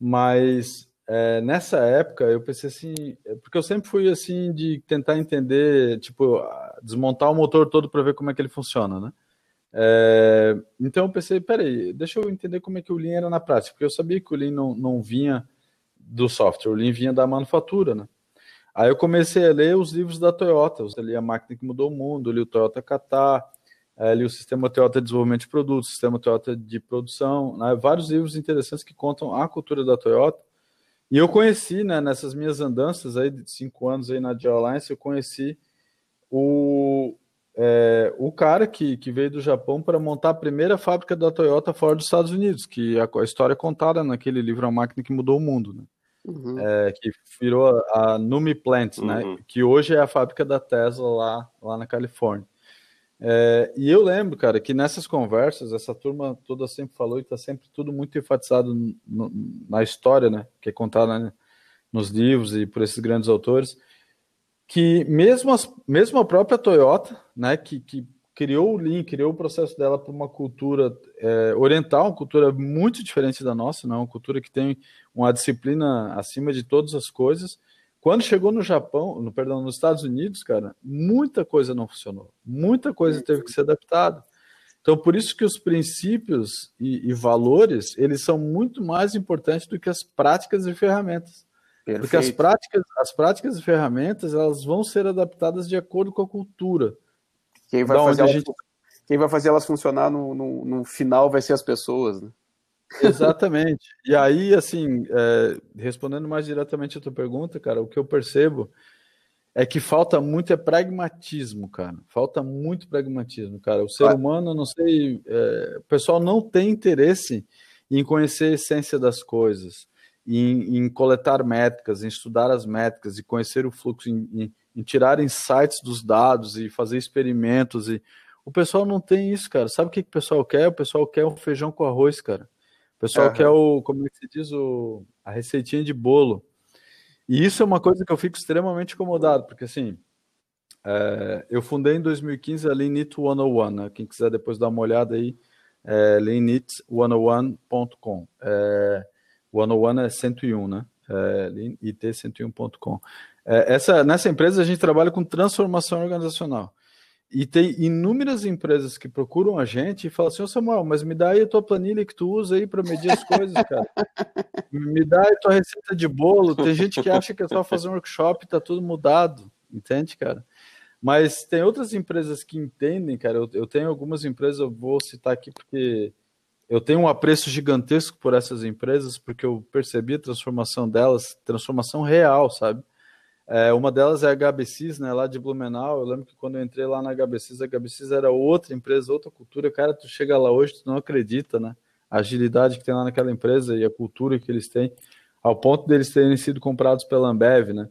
mas é, nessa época eu pensei assim, é, porque eu sempre fui assim de tentar entender, tipo, desmontar o motor todo para ver como é que ele funciona, né? É, então eu pensei, peraí, deixa eu entender como é que o Lean era na prática, porque eu sabia que o Lean não, não vinha do software, o Lean vinha da manufatura, né? Aí eu comecei a ler os livros da Toyota, eu li a máquina que mudou o mundo, li o Toyota Qatar, é, li o Sistema Toyota de Desenvolvimento de Produtos, Sistema Toyota de Produção, né? vários livros interessantes que contam a cultura da Toyota. E eu conheci, né, nessas minhas andanças aí de cinco anos aí na Alliance, eu conheci o, é, o cara que, que veio do Japão para montar a primeira fábrica da Toyota fora dos Estados Unidos, que a, a história é contada naquele livro A Máquina que Mudou o Mundo, né? Uhum. É, que virou a, a Numi Plant, né? uhum. né? Que hoje é a fábrica da Tesla lá, lá na Califórnia. É, e eu lembro, cara, que nessas conversas, essa turma toda sempre falou e está sempre tudo muito enfatizado no, na história, né? Que é contada né, nos livros e por esses grandes autores, que mesmo, as, mesmo a própria Toyota, né, que, que criou o Lean, criou o processo dela para uma cultura é, oriental, uma cultura muito diferente da nossa, né, uma cultura que tem uma disciplina acima de todas as coisas, quando chegou no Japão, no perdão, nos Estados Unidos, cara, muita coisa não funcionou, muita coisa teve que ser adaptada. Então, por isso que os princípios e, e valores, eles são muito mais importantes do que as práticas e ferramentas. Perfeito. Porque as práticas, as práticas e ferramentas, elas vão ser adaptadas de acordo com a cultura. Quem vai, fazer, elas, gente... quem vai fazer elas funcionar no, no, no final vai ser as pessoas, né? Exatamente. E aí, assim, é, respondendo mais diretamente a tua pergunta, cara, o que eu percebo é que falta muito é pragmatismo, cara. Falta muito pragmatismo, cara. O ser humano, não sei, é, o pessoal não tem interesse em conhecer a essência das coisas, em, em coletar métricas, em estudar as métricas, e conhecer o fluxo, em, em, em tirar insights dos dados e fazer experimentos. E o pessoal não tem isso, cara. Sabe o que, que o pessoal quer? O pessoal quer um feijão com arroz, cara. O pessoal uhum. quer o, como é que se diz, o, a receitinha de bolo. E isso é uma coisa que eu fico extremamente incomodado, porque assim, é, eu fundei em 2015 a Leanit 101, né? Quem quiser depois dar uma olhada aí, é leanit101.com. É, 101 é 101, né? É, leanit101.com. É, essa, nessa empresa a gente trabalha com transformação organizacional. E tem inúmeras empresas que procuram a gente e falam assim, ô Samuel, mas me dá aí a tua planilha que tu usa aí para medir as coisas, cara. me dá aí a tua receita de bolo. Tem gente que acha que é só fazer um workshop e tá tudo mudado, entende, cara? Mas tem outras empresas que entendem, cara. Eu, eu tenho algumas empresas, eu vou citar aqui porque eu tenho um apreço gigantesco por essas empresas, porque eu percebi a transformação delas, transformação real, sabe? É, uma delas é a HBCs, né, lá de Blumenau. Eu lembro que quando eu entrei lá na HBCs, a HBCs era outra empresa, outra cultura. Cara, tu chega lá hoje, tu não acredita, né? A agilidade que tem lá naquela empresa e a cultura que eles têm, ao ponto deles terem sido comprados pela Ambev, né?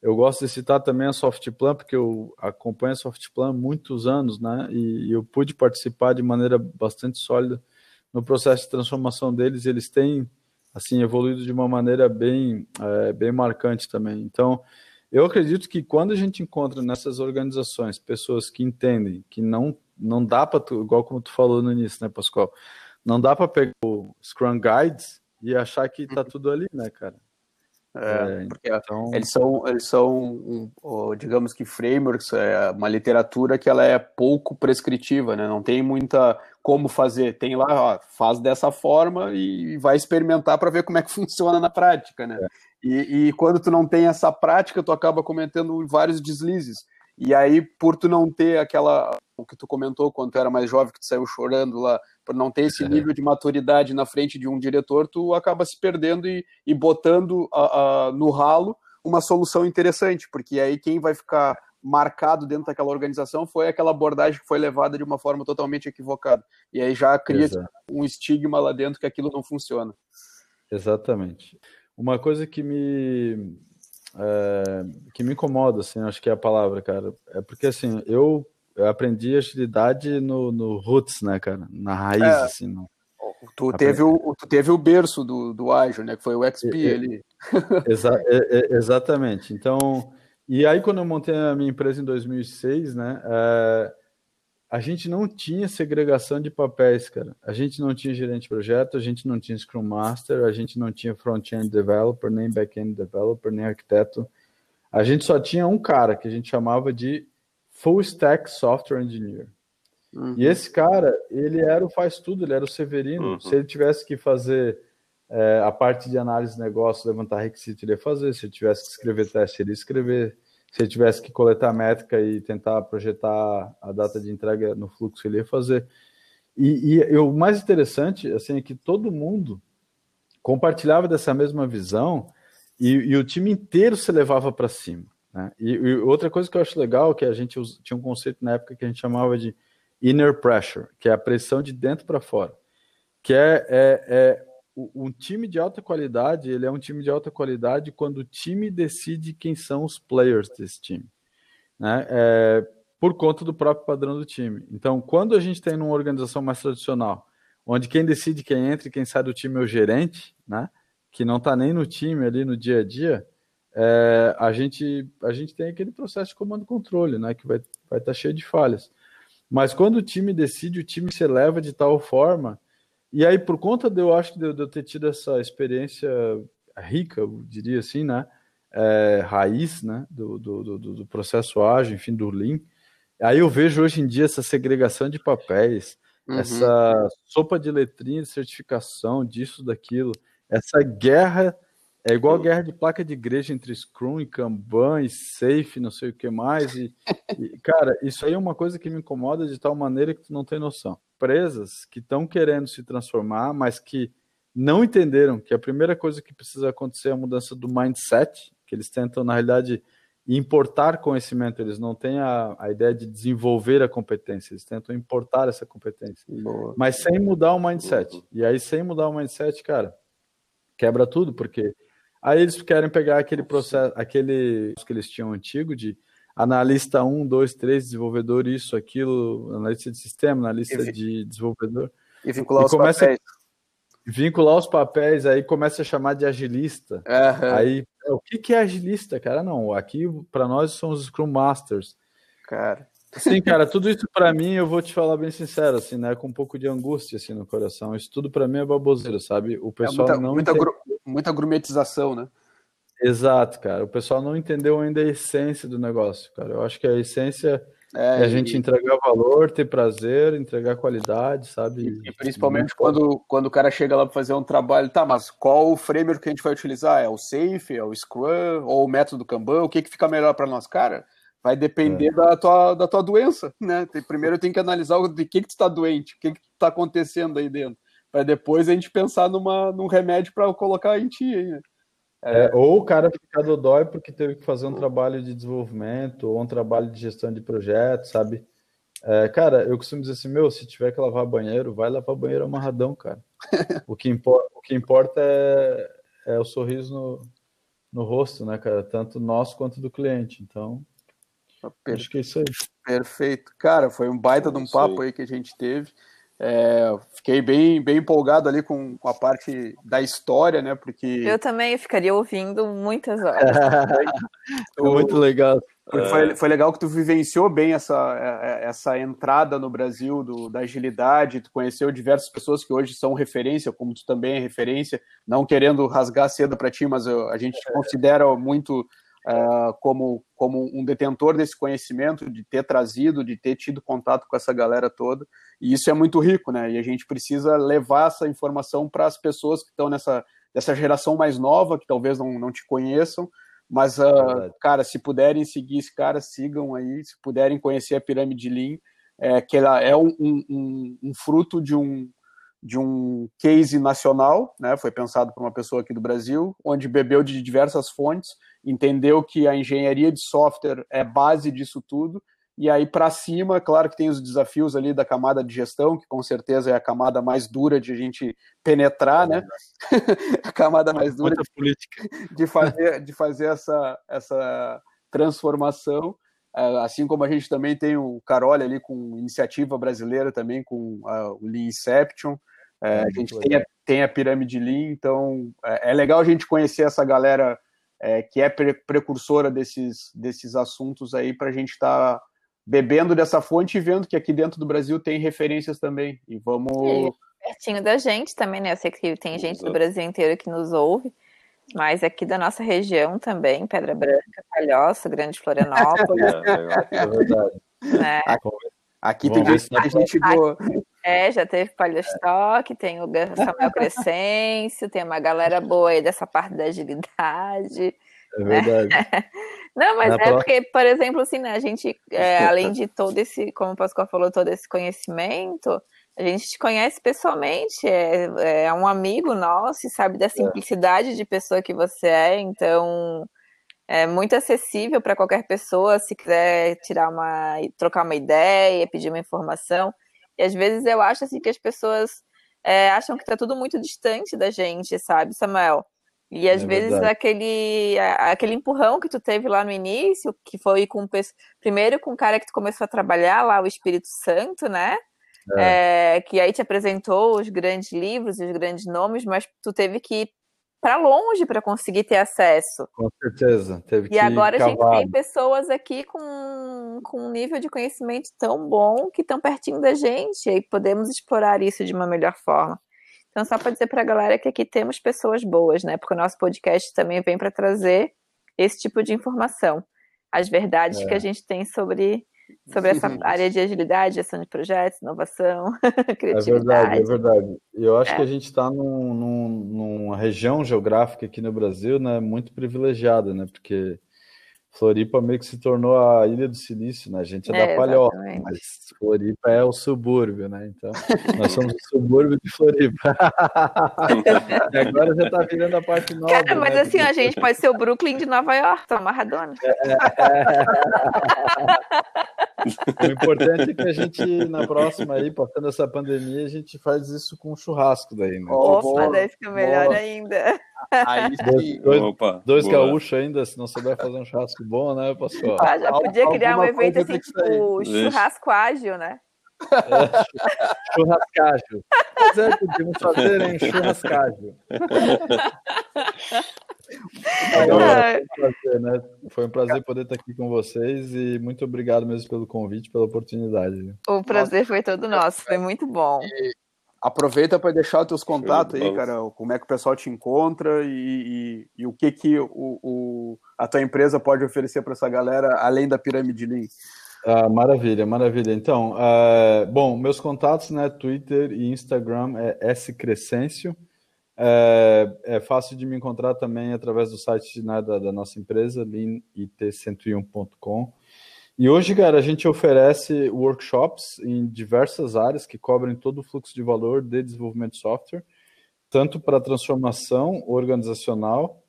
Eu gosto de citar também a Softplan, porque eu acompanho a Softplan há muitos anos, né? E, eu pude participar de maneira bastante sólida no processo de transformação deles. Eles têm, assim, evoluído de uma maneira bem, é, bem marcante também. Então, eu acredito que quando a gente encontra nessas organizações pessoas que entendem que não, não dá para, igual como tu falou no início, né, Pascoal? Não dá para pegar o Scrum Guides e achar que tá tudo ali, né, cara? É, porque então... eles são, eles são digamos que frameworks, é uma literatura que ela é pouco prescritiva, né? Não tem muita como fazer. Tem lá, ó, faz dessa forma e vai experimentar para ver como é que funciona na prática, né? É. E, e, quando tu não tem essa prática, tu acaba cometendo vários deslizes. E aí, por tu não ter aquela, o que tu comentou quando tu era mais jovem, que tu saiu chorando lá, por não ter esse é. nível de maturidade na frente de um diretor, tu acaba se perdendo e, e botando a, a, no ralo uma solução interessante, porque aí quem vai ficar marcado dentro daquela organização foi aquela abordagem que foi levada de uma forma totalmente equivocada. E aí já cria Exato. um estigma lá dentro que aquilo não funciona. Exatamente. Uma coisa que me é, que me incomoda, assim, acho que é a palavra, cara, é porque assim, eu eu aprendi agilidade no, no roots, né, cara? Na raiz, é, assim. No... Tu, teve o, tu teve o berço do, do ágil, né? Que foi o XP é, ali. Exa é, exatamente. Então, e aí quando eu montei a minha empresa em 2006, né? É, a gente não tinha segregação de papéis, cara. A gente não tinha gerente de projeto, a gente não tinha Scrum Master, a gente não tinha front-end developer, nem back-end developer, nem arquiteto. A gente só tinha um cara que a gente chamava de full stack software engineer. Uhum. E esse cara, ele era o faz tudo, ele era o Severino. Uhum. Se ele tivesse que fazer é, a parte de análise de negócio, levantar requisito, ele ia fazer. Se ele tivesse que escrever teste, ele ia escrever. Se ele tivesse que coletar métrica e tentar projetar a data de entrega no fluxo, ele ia fazer. E, e, e o mais interessante assim, é que todo mundo compartilhava dessa mesma visão e, e o time inteiro se levava para cima. Né? E, outra coisa que eu acho legal é que a gente tinha um conceito na época que a gente chamava de inner pressure, que é a pressão de dentro para fora, que é, é, é um time de alta qualidade, ele é um time de alta qualidade quando o time decide quem são os players desse time, né? É, por conta do próprio padrão do time. Então, quando a gente tem numa organização mais tradicional, onde quem decide quem entra e quem sai do time é o gerente, né? Que não está nem no time ali no dia a dia, é, a, gente, a gente tem aquele processo de comando e controle, né, que vai estar vai tá cheio de falhas. Mas quando o time decide, o time se eleva de tal forma, e aí por conta de eu acho de, eu ter tido essa experiência rica, eu diria assim, né, é, raiz, né, do, do, do, do, processo ágil, enfim, do Lean, aí eu vejo hoje em dia essa segregação de papéis, uhum. essa sopa de letrinha de certificação, disso, daquilo, essa guerra é igual guerra de placa de igreja entre Scrum e Kanban e Safe, não sei o que mais. E, e, cara, isso aí é uma coisa que me incomoda de tal maneira que tu não tem noção. Empresas que estão querendo se transformar, mas que não entenderam que a primeira coisa que precisa acontecer é a mudança do mindset, que eles tentam, na realidade, importar conhecimento, eles não têm a, a ideia de desenvolver a competência, eles tentam importar essa competência. Boa. Mas sem mudar o mindset. E aí, sem mudar o mindset, cara, quebra tudo, porque Aí eles querem pegar aquele processo, aquele que eles tinham antigo de analista 1, 2, 3, desenvolvedor, isso, aquilo, analista de sistema, analista e, de desenvolvedor. E vincular e os começa, papéis. Vincular os papéis, aí começa a chamar de agilista. Uhum. Aí, o que, que é agilista, cara? Não, aqui para nós são os Scrum Masters. Cara. Sim, cara, tudo isso para mim, eu vou te falar bem sincero, assim, né, com um pouco de angústia assim no coração. Isso tudo para mim é baboseiro, sabe? O é pessoal é muita, não muita, gru, muita grumetização, né? Exato, cara. O pessoal não entendeu ainda a essência do negócio, cara. Eu acho que a essência é, é a gente entregar valor, ter prazer, entregar qualidade, sabe? E, e principalmente quando, quando o cara chega lá para fazer um trabalho, tá, mas qual o framework que a gente vai utilizar? É o Safe, é o Scrum, ou o método Kanban? O que, que fica melhor para nós, cara? Vai depender é. da, tua, da tua doença, né? Primeiro eu tenho que analisar o de que, que tu está doente, o que, que está acontecendo aí dentro, para depois a gente pensar numa, num remédio para colocar em ti aí, né? É, é, ou o cara fica dodói porque teve que fazer um trabalho de desenvolvimento ou um trabalho de gestão de projeto, sabe? É, cara, eu costumo dizer assim, meu, se tiver que lavar banheiro, vai lavar banheiro amarradão, cara. o, que importa, o que importa é, é o sorriso no, no rosto, né, cara? Tanto nosso quanto do cliente. Então, Per... Acho que é isso aí. Perfeito. Cara, foi um baita é de um papo aí. aí que a gente teve. É, fiquei bem, bem empolgado ali com, com, a parte da história, né? Porque. Eu também ficaria ouvindo muitas horas. é muito legal. Foi, é. foi, legal que tu vivenciou bem essa, é, essa entrada no Brasil do, da agilidade, tu conheceu diversas pessoas que hoje são referência, como tu também é referência, não querendo rasgar cedo para ti, mas eu, a gente é. considera muito uh, como, como um detentor desse conhecimento, de ter trazido, de ter tido contato com essa galera toda, e isso é muito rico, né? E a gente precisa levar essa informação para as pessoas que estão nessa dessa geração mais nova, que talvez não, não te conheçam, mas, uh, cara, se puderem seguir esse cara, sigam aí. Se puderem conhecer a pirâmide Lean, é, que ela é um, um, um, fruto de um, de um case nacional, né? Foi pensado por uma pessoa aqui do Brasil, onde bebeu de diversas fontes, entendeu que a engenharia de software é base disso tudo e aí para cima, claro que tem os desafios ali da camada de gestão, que com certeza é a camada mais dura de a gente penetrar, né? a camada mais dura de, política. de fazer de fazer essa essa transformação. É, assim como a gente também tem o Carol ali com iniciativa brasileira também com o Lean Inception. É, a gente tem a, tem a pirâmide Lean, então é, é legal a gente conhecer essa galera é, que é precursora desses, desses assuntos aí para a gente estar tá bebendo dessa fonte e vendo que aqui dentro do Brasil tem referências também. E vamos. E pertinho da gente também, né? Eu sei que tem gente do Brasil inteiro que nos ouve, mas aqui da nossa região também, Pedra Branca, Palhoça, Grande Florianópolis. é, é verdade. Né? Aqui, tem gente boa. É, já teve Palhostock, tem o Samuel Crescêncio, tem uma galera boa aí dessa parte da agilidade. É verdade. Não, mas Na é próxima... porque, por exemplo, assim, né, a gente, é, além de todo esse, como o Pascoal falou, todo esse conhecimento, a gente te conhece pessoalmente, é, é um amigo nosso e sabe da é. simplicidade de pessoa que você é, então é muito acessível para qualquer pessoa, se quiser tirar uma, trocar uma ideia, pedir uma informação. E às vezes eu acho assim que as pessoas é, acham que está tudo muito distante da gente, sabe, Samuel? E às é vezes aquele, aquele empurrão que tu teve lá no início, que foi com primeiro com o cara que tu começou a trabalhar lá, o Espírito Santo, né? É. É, que aí te apresentou os grandes livros, os grandes nomes, mas tu teve que para longe para conseguir ter acesso. Com certeza, teve que E agora a gente tem pessoas aqui com, com um nível de conhecimento tão bom que estão pertinho da gente, e podemos explorar isso de uma melhor forma. Então, só para dizer para a galera que aqui temos pessoas boas, né? Porque o nosso podcast também vem para trazer esse tipo de informação. As verdades é. que a gente tem sobre, sobre essa área de agilidade, gestão de projetos, inovação, criatividade. É verdade, é verdade. Eu acho é. que a gente está num, num, numa região geográfica aqui no Brasil né, muito privilegiada, né? Porque Floripa meio que se tornou a Ilha do Silício, né? A gente é, é da Palhoça, mas Floripa é o subúrbio, né? Então, nós somos o subúrbio de Floripa. e agora já tá virando a parte nova. Cara, mas né? assim, a gente pode ser o Brooklyn de Nova York, tá Maradona. É... o importante é que a gente, na próxima aí, passando essa pandemia, a gente faz isso com churrasco daí, né? Opa, daí fica melhor ainda. Aí sim. Dois, Opa, dois gaúchos ainda, se não souber fazer um churrasco bom, né, pastor? Ah, já podia criar um evento assim, tipo churrasco ágil, né? É, churrascágio. Pois é, podíamos fazer em churrascágio. Agora, foi, um prazer, né? foi um prazer poder estar aqui com vocês e muito obrigado mesmo pelo convite, pela oportunidade. O prazer Nossa. foi todo nosso, foi muito bom. E Aproveita para deixar os teus contatos aí, cara, como é que o pessoal te encontra e, e, e o que, que o, o, a tua empresa pode oferecer para essa galera, além da pirâmide Lean. Ah, maravilha, maravilha. Então, uh, bom, meus contatos, né, Twitter e Instagram é screscencio. É, é, fácil de me encontrar também através do site né, da, da, nossa empresa, leanit101.com. E hoje, cara, a gente oferece workshops em diversas áreas que cobrem todo o fluxo de valor de desenvolvimento de software, tanto para transformação organizacional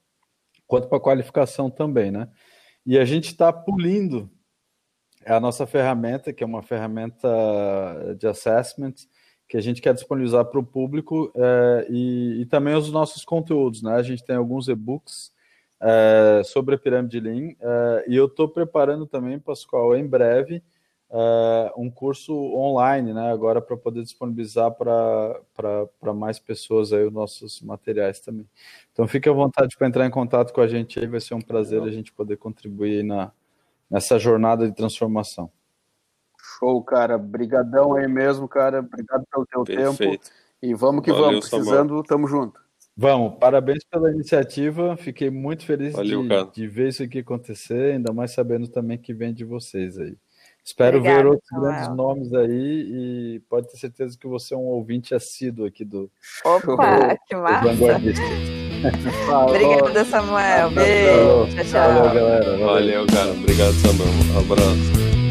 quanto para qualificação também, né? E a gente está pulindo a nossa ferramenta, que é uma ferramenta de assessment, que a gente quer disponibilizar para o público é, e, e, também os nossos conteúdos, né? A gente tem alguns e-books é, sobre a pirâmide Lean. É, e eu estou preparando também, Pascoal, em breve, é, um curso online, né, agora para poder disponibilizar para mais pessoas aí os nossos materiais também. Então fique à vontade para entrar em contato com a gente aí, vai ser um prazer a gente poder contribuir na, nessa jornada de transformação. Show, cara. Brigadão aí mesmo, cara. Obrigado pelo teu Perfeito. tempo. E vamos que Valeu, vamos. Precisando, Samuel. tamo junto. Vamos, parabéns pela iniciativa. Fiquei muito feliz Valeu, de, de, ver isso aqui acontecer, ainda mais sabendo também que vem de vocês aí. Espero Obrigada, ver outros Samuel. grandes nomes aí e pode ter certeza que você é um ouvinte assíduo aqui do. Opa, que massa! Obrigada, Samuel. Beijo. Tchau, tchau. Valeu, galera. Valeu, Valeu cara. Obrigado, Samuel. Um abraço.